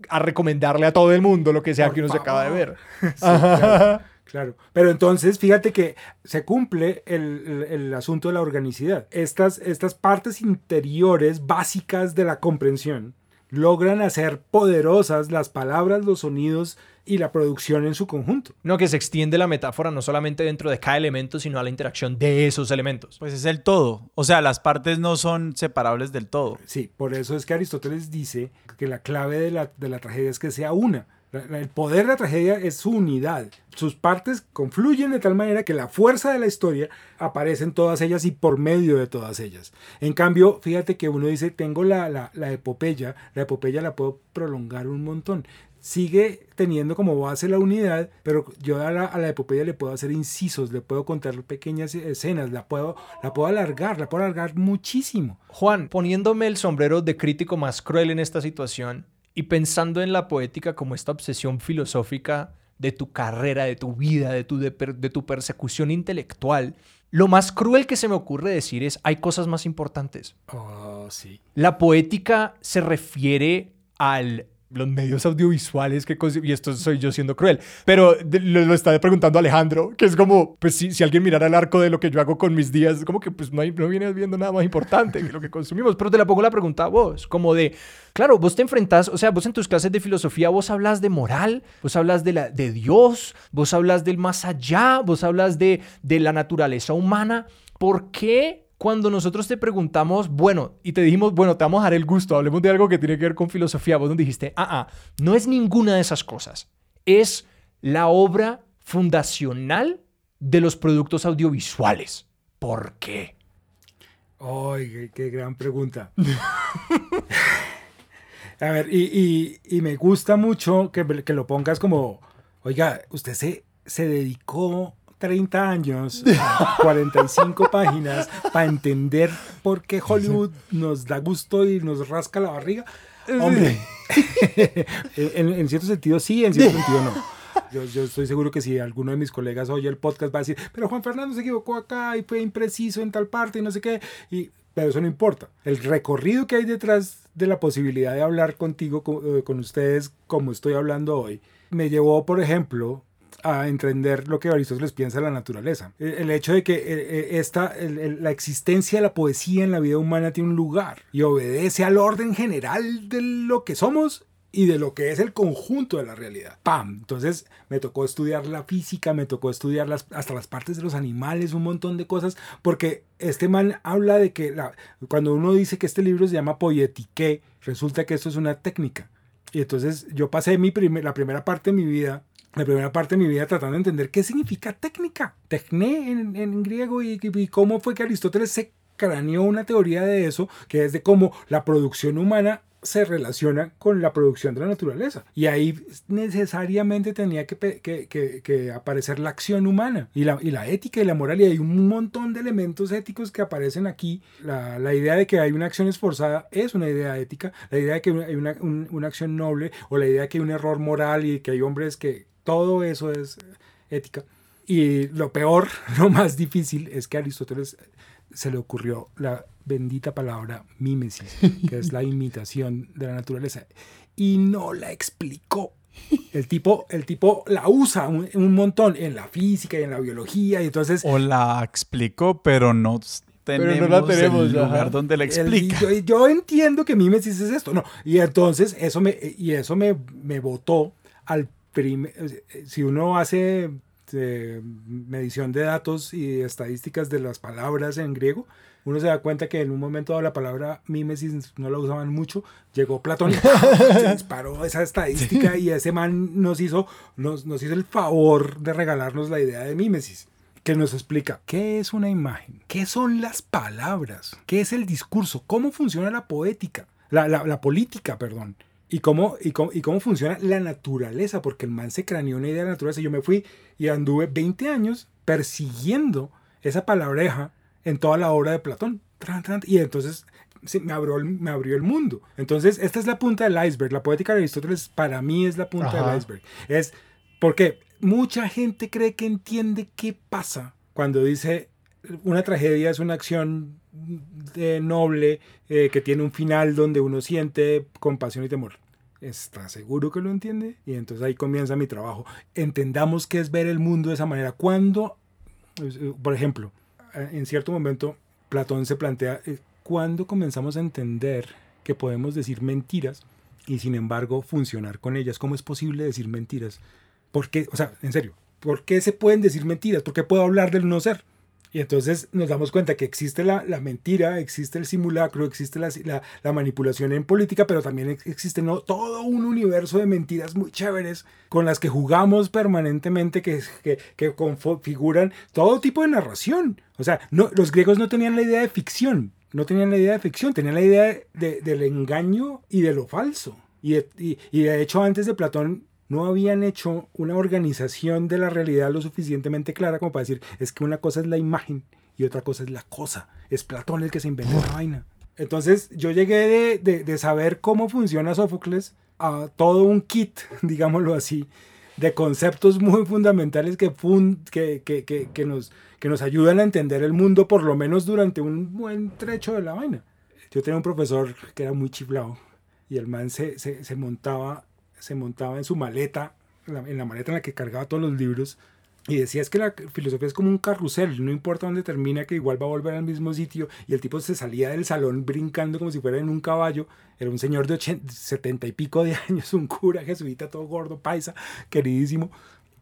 a recomendarle a todo el mundo lo que sea Por que uno se acaba de ver. (laughs) Sí, claro, claro. Pero entonces, fíjate que se cumple el, el- el asunto de la organicidad. Estas, estas partes interiores básicas de la comprensión logran hacer poderosas las palabras, los sonidos y la producción en su conjunto. No, que se extiende la metáfora no solamente dentro de cada elemento, sino a la interacción de esos elementos. Pues es el todo. O sea, las partes no son separables del todo. Sí, por eso es que Aristóteles dice que la clave de la, de la tragedia es que sea una. El poder de la tragedia es su unidad. Sus partes confluyen de tal manera que la fuerza de la historia aparece en todas ellas y por medio de todas ellas. En cambio, fíjate que uno dice, tengo la, la, la epopeya, la epopeya la puedo prolongar un montón. Sigue teniendo como base la unidad, pero yo a la, a la epopeya le puedo hacer incisos, le puedo contar pequeñas escenas, la puedo, la puedo alargar, la puedo alargar muchísimo. Juan, poniéndome el sombrero de crítico más cruel en esta situación y pensando en la poética como esta obsesión filosófica de tu carrera, de tu vida, de tu, de, tu persecución intelectual, lo más cruel que se me ocurre decir es, hay cosas más importantes. Oh, sí. La poética se refiere al los medios audiovisuales que y esto soy yo siendo cruel, pero lo, lo está preguntando Alejandro, que es como, pues si, si alguien mirara el arco de lo que yo hago con mis días, es como que pues no, no viene viendo nada más importante que lo que consumimos, pero te la pongo la pregunta a vos, como de, claro, vos te enfrentás, o sea, vos en tus clases de filosofía, vos hablas de moral, vos hablas de, la, de Dios, vos hablas del más allá, vos hablas de, de la naturaleza humana, ¿por qué cuando nosotros te preguntamos, bueno, y te dijimos, bueno, te vamos a dar el gusto, hablemos de algo que tiene que ver con filosofía, vos nos dijiste, ah, ah, no es ninguna de esas cosas, es la obra fundacional de los productos audiovisuales. ¿Por qué? ¡Ay, qué, gran pregunta! (laughs) A ver, y, me gusta mucho que, lo pongas como, oiga, usted se dedicó 30 años, a 45 (laughs) páginas, para entender por qué Hollywood nos da gusto y nos rasca la barriga. Hombre, (laughs) en, en cierto sentido sí, en cierto sentido no. Yo, yo estoy seguro que si alguno de mis colegas oye el podcast va a decir, pero Juan Fernando se equivocó acá y fue impreciso en tal parte y no sé qué. Y, pero eso no importa. El recorrido que hay detrás de la posibilidad de hablar contigo, con, eh, con ustedes, como estoy hablando hoy, me llevó, por ejemplo, a entender lo que Aristóteles piensa de la naturaleza. El, hecho de que eh, eh, esta, la existencia de la poesía en la vida humana tiene un lugar y obedece al orden general de lo que somos y de lo que es el conjunto de la realidad. ¡Pam! Entonces me tocó estudiar la física, me tocó estudiar las, hasta las partes de los animales, un montón de cosas, porque este man habla de que la- cuando uno dice que este libro se llama Poietique, resulta que esto es una técnica. Y entonces yo pasé mi primer- la primera parte de mi vida, la primera parte de mi vida tratando de entender qué significa técnica, tecné en, en griego y, cómo fue que Aristóteles se craneó una teoría de eso, que es de cómo la producción humana se relaciona con la producción de la naturaleza. Y ahí necesariamente tenía que, que- que- que aparecer la acción humana y la, y la ética y la moral. Y hay un montón de elementos éticos que aparecen aquí. La, la idea de que hay una acción esforzada es una idea ética. La idea de que hay una, un- una acción noble o la idea de que hay un error moral y que hay hombres que todo eso es ética. Y lo peor, (laughs) lo más difícil es que a Aristóteles se le ocurrió la bendita palabra mímesis, que es la (laughs) imitación de la naturaleza, y no la explicó. El tipo, el tipo la usa un, un montón en la física y en la biología, y entonces O la explicó, pero no Pero tenemos, no la tenemos, el lugar ajá. donde la el- explica. yo, yo entiendo que mímesis es esto, no. Y entonces eso me, y eso me, me botó al. Si uno hace eh, medición de datos y estadísticas de las palabras en griego, uno se da cuenta que en un momento dado la palabra mímesis no la usaban mucho, llegó Platón (laughs) se disparó esa estadística y ese man nos hizo, nos, nos hizo el favor de regalarnos la idea de mímesis que nos explica qué es una imagen, qué son las palabras, qué es el discurso, cómo funciona la poética, la, la- la política, perdón, y cómo, y, cómo, y cómo funciona la naturaleza, porque el man se craneó una idea de la naturaleza. Yo me fui y anduve 20 años persiguiendo esa palabreja en toda la obra de Platón. Y entonces sí, me, abrió, el- me abrió el mundo. Entonces, esta es la punta del iceberg. La poética de Aristóteles para mí es la punta Ajá. del iceberg. Es porque mucha gente cree que entiende qué pasa cuando dice una tragedia es una acción eh, noble eh, que tiene un final donde uno siente compasión y temor. ¿Está seguro que lo entiende? Y entonces ahí comienza mi trabajo. Entendamos qué es ver el mundo de esa manera. Cuando, eh, por ejemplo, eh, en cierto momento Platón se plantea, ¿cuándo comenzamos a entender que podemos decir mentiras y sin embargo funcionar con ellas? ¿Cómo es posible decir mentiras? ¿Por qué? O sea, en serio, ¿por qué se pueden decir mentiras? ¿Por qué puedo hablar del no ser? Y entonces nos damos cuenta que existe la, la mentira, existe el simulacro, existe la, la- la manipulación en política, pero también ex- existe ¿no? todo un universo de mentiras muy chéveres con las que jugamos permanentemente, que, que, que configuran todo tipo de narración. O sea, no, los griegos no tenían la idea de ficción, no tenían la idea de ficción, tenían la idea de- de- del engaño y de lo falso. Y y- y de hecho antes de Platón no habían hecho una organización de la realidad lo suficientemente clara como para decir, es que una cosa es la imagen y otra cosa es la cosa. Es Platón el que se inventó la vaina. Entonces yo llegué de, de- de saber cómo funciona Sófocles a todo un kit, (laughs) digámoslo así, de conceptos muy fundamentales que, fun- que, que, que, nos, que nos ayudan a entender el mundo por lo menos durante un buen trecho de la vaina. Yo tenía un profesor que era muy chiflado y el man se, se montaba se montaba en su maleta, en la, maleta en la que cargaba todos los libros, y decía es que la filosofía es como un carrusel, no importa dónde termina, que igual va a volver al mismo sitio, y el tipo se salía del salón brincando como si fuera en un caballo, era un señor de 80, 70 y pico de (laughs) años, un cura jesuita todo gordo, paisa, queridísimo,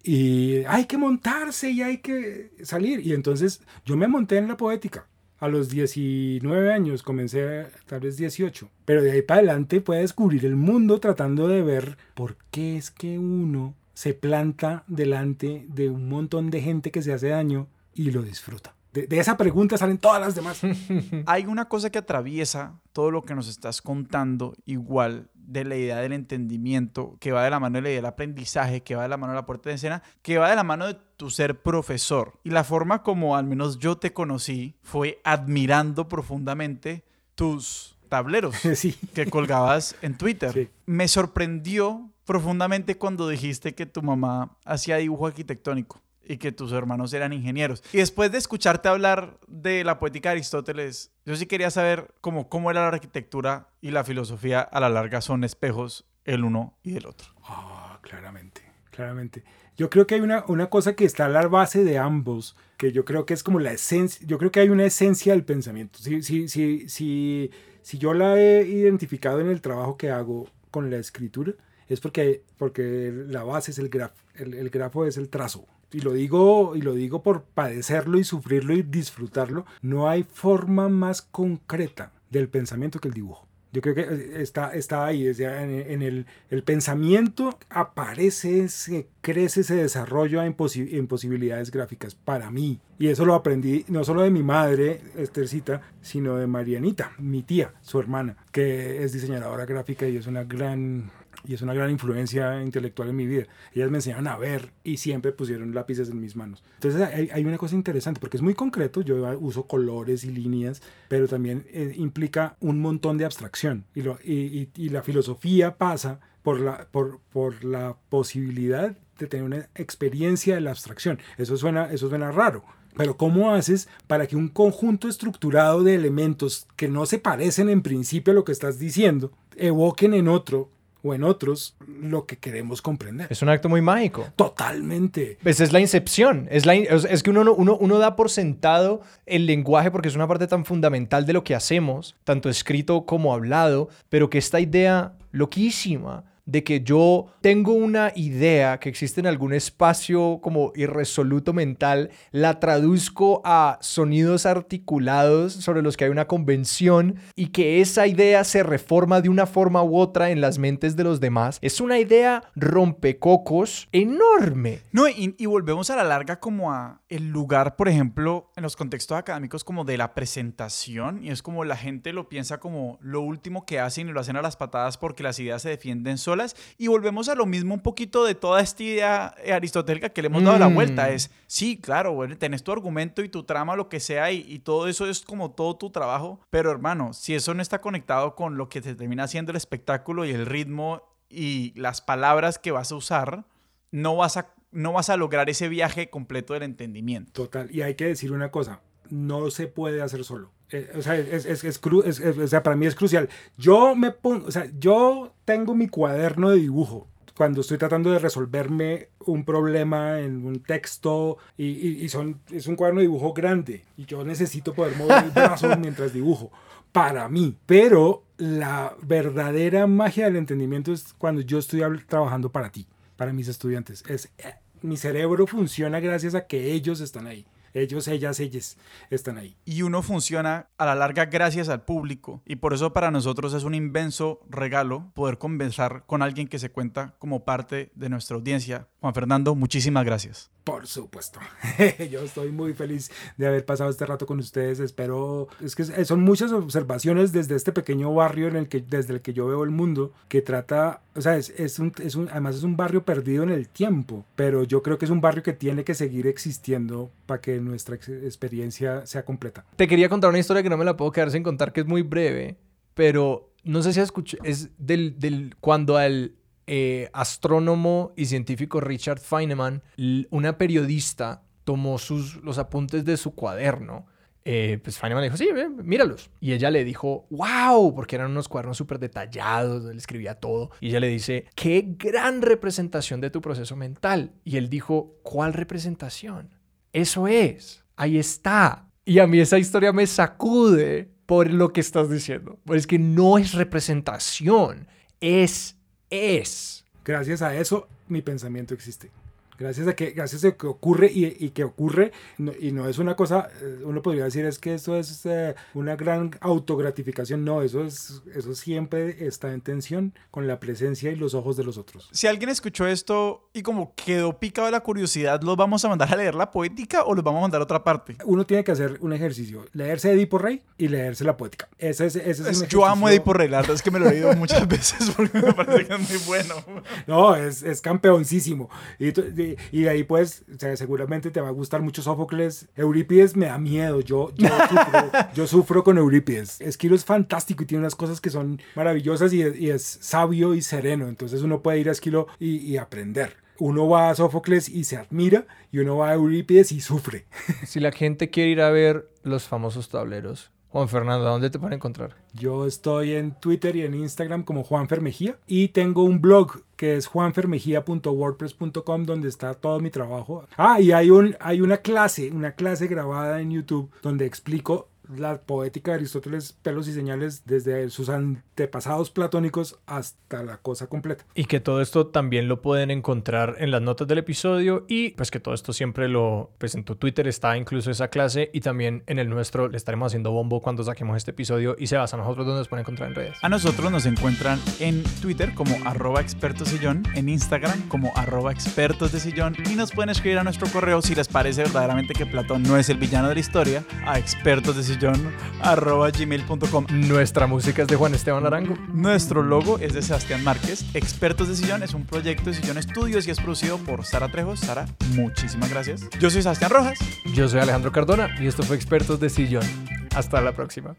y hay que montarse y hay que salir, y entonces yo me monté en la poética, a los 19 años, comencé tal vez 18. Pero de ahí para adelante puede descubrir el mundo tratando de ver por qué es que uno se planta delante de un montón de gente que se hace daño y lo disfruta. De, de esa pregunta salen todas las demás. (laughs) Hay una cosa que atraviesa todo lo que nos estás contando, igual de la idea del entendimiento, que va de la mano de la idea del aprendizaje, que va de la mano de la puerta de escena, que va de la mano de tu ser profesor. Y la forma como al menos yo te conocí fue admirando profundamente tus tableros (laughs) sí. que colgabas en Twitter. Sí. Me sorprendió profundamente cuando dijiste que tu mamá hacía dibujo arquitectónico. Y que tus hermanos eran ingenieros. Y después de escucharte hablar de la poética de Aristóteles, yo sí quería saber cómo, cómo era la arquitectura y la filosofía a la larga son espejos el uno y el otro. Ah, claramente, claramente. Yo creo que hay una, una cosa que está a la base de ambos, que yo creo que es como la esencia, yo creo que hay una esencia del pensamiento. Si, si, si, si, si yo la he identificado en el trabajo que hago con la escritura, es porque, porque la base es el grafo, el, el grafo es el trazo. Y lo digo y lo digo por padecerlo y sufrirlo y disfrutarlo. No hay forma más concreta del pensamiento que el dibujo. Yo creo que eh, está, está ahí, es ya en, en el, el, pensamiento aparece, se crece, se desarrolla en, posi en, posibilidades gráficas para mí. Y eso lo aprendí no solo de mi madre, Estercita, sino de Marianita, mi tía, su hermana, que es diseñadora gráfica y es una gran y es una gran influencia intelectual en mi vida. Ellas me enseñaron a ver y siempre pusieron lápices en mis manos. Entonces hay, una cosa interesante porque es muy concreto, yo uso colores y líneas, pero también eh, implica un montón de abstracción y, lo, y, y la filosofía pasa por la, por, por la posibilidad de tener una experiencia de la abstracción. Eso suena, eso suena raro, pero ¿cómo haces para que un conjunto estructurado de elementos que no se parecen en principio a lo que estás diciendo evoquen en otro o en otros lo que queremos comprender. Es un acto muy mágico. Totalmente. Esa es la incepción. Es, la, es que uno, uno, uno da por sentado el lenguaje porque es una parte tan fundamental de lo que hacemos, tanto escrito como hablado, pero que esta idea loquísima de que yo tengo una idea que existe en algún espacio como irresoluto mental, la traduzco a sonidos articulados sobre los que hay una convención y que esa idea se reforma de una forma u otra en las mentes de los demás. Es una idea rompecocos enorme. No, y, volvemos a la larga como a el lugar, por ejemplo, en los contextos académicos como de la presentación y es como la gente lo piensa como lo último que hacen y lo hacen a las patadas porque las ideas se defienden solas y volvemos a lo mismo un poquito de toda esta idea aristotélica que le hemos dado mm. la vuelta. Es, sí, claro, bueno, tenés tu argumento y tu trama, lo que sea, y, y, todo eso es como todo tu trabajo. Pero hermano, si eso no está conectado con lo que te termina haciendo el espectáculo y el ritmo y las palabras que vas a usar, no vas a, no vas a lograr ese viaje completo del entendimiento. Total, y hay que decir una cosa, no se puede hacer solo. Eh, o sea, es, es, es, o sea, para mí es crucial. Yo me pongo, o sea, yo tengo mi cuaderno de dibujo cuando estoy tratando de resolverme un problema en un texto y, y, y son, es un cuaderno de dibujo grande y yo necesito poder mover el brazo (laughs) mientras dibujo para mí. Pero la verdadera magia del entendimiento es cuando yo estoy trabajando para ti, para mis estudiantes. Es, eh, mi cerebro funciona gracias a que ellos están ahí. Ellos, ellas, ellas están ahí. Y uno funciona a la larga gracias al público. Y por eso para nosotros es un inmenso regalo poder conversar con alguien que se cuenta como parte de nuestra audiencia. Juan Fernando, muchísimas gracias. Por supuesto. (laughs) Yo estoy muy feliz de haber pasado este rato con ustedes. Espero, es que son muchas observaciones desde este pequeño barrio en el que, desde el que yo veo el mundo, que trata, o sea, es, es, un, es un, además es un barrio perdido en el tiempo, pero yo creo que es un barrio que tiene que seguir existiendo para que nuestra experiencia sea completa. Te quería contar una historia que no me la puedo quedar sin contar, que es muy breve, pero no sé si escuché, es del, del cuando al eh, astrónomo y científico Richard Feynman, una periodista tomó sus, los apuntes de su cuaderno. Eh, pues Feynman dijo, sí, míralos. Y ella le dijo, wow, porque eran unos cuadernos súper detallados, él escribía todo. Y ella le dice, qué gran representación de tu proceso mental. Y él dijo, ¿cuál representación? Eso es, ahí está. Y a mí esa historia me sacude por lo que estás diciendo. Pues es que no es representación, es es. Gracias a eso, mi pensamiento existe. Gracias a que, gracias a que ocurre y, y que ocurre, no, y no es una cosa, eh, uno podría decir es que esto es eh, una gran autogratificación, no, eso, es, eso siempre está en tensión con la presencia y los ojos de los otros. Si alguien escuchó esto y como quedó picado la curiosidad, ¿los vamos a mandar a leer la poética o los vamos a mandar a otra parte? Uno tiene que hacer un ejercicio, leerse Edipo Rey y leerse la poética. Ese es, ese es, un ejercicio... Yo amo Edipo Rey, la verdad es que me lo he leído muchas (laughs) veces porque me parece que es muy bueno. No, es, es campeoncísimo. Y, y, y, de ahí pues seguramente te va a gustar mucho Sófocles. Eurípides me da miedo, yo, (laughs) yo, sufro, con Eurípides. Esquilo es fantástico y tiene unas cosas que son maravillosas y, y es sabio y sereno, entonces uno puede ir a Esquilo y, y aprender uno va a Sófocles y se admira y uno va a Eurípides y sufre. Si la gente quiere ir a ver los famosos tableros, Juan Fernando, ¿a dónde te pueden encontrar? Yo estoy en Twitter y en Instagram como Juan Fermejía y tengo un blog que es juanfermejía.wordpress.com donde está todo mi trabajo. Ah, y hay, un, hay una clase, una clase grabada en YouTube donde explico la poética de Aristóteles, pelos y señales, desde sus antepasados platónicos hasta la cosa completa. Y que todo esto también lo pueden encontrar en las notas del episodio y pues que todo esto siempre lo, pues en tu Twitter está incluso esa clase y también en el nuestro le estaremos haciendo bombo cuando saquemos este episodio y se basa a nosotros donde nos pueden encontrar en redes. A nosotros nos encuentran en Twitter como arroba expertos sillón, en Instagram como arroba expertos de sillón y nos pueden escribir a nuestro correo si les parece verdaderamente que Platón no es el villano de la historia a expertos de sillón gmail.com. Nuestra música es de Juan Esteban Arango. Nuestro logo es de Sebastián Márquez. Expertos de Sillón es un proyecto de Sillón Estudios y es producido por Sara Trejo. Sara, muchísimas gracias. Yo soy Sebastián Rojas. Yo soy Alejandro Cardona y esto fue Expertos de Sillón. Hasta la próxima.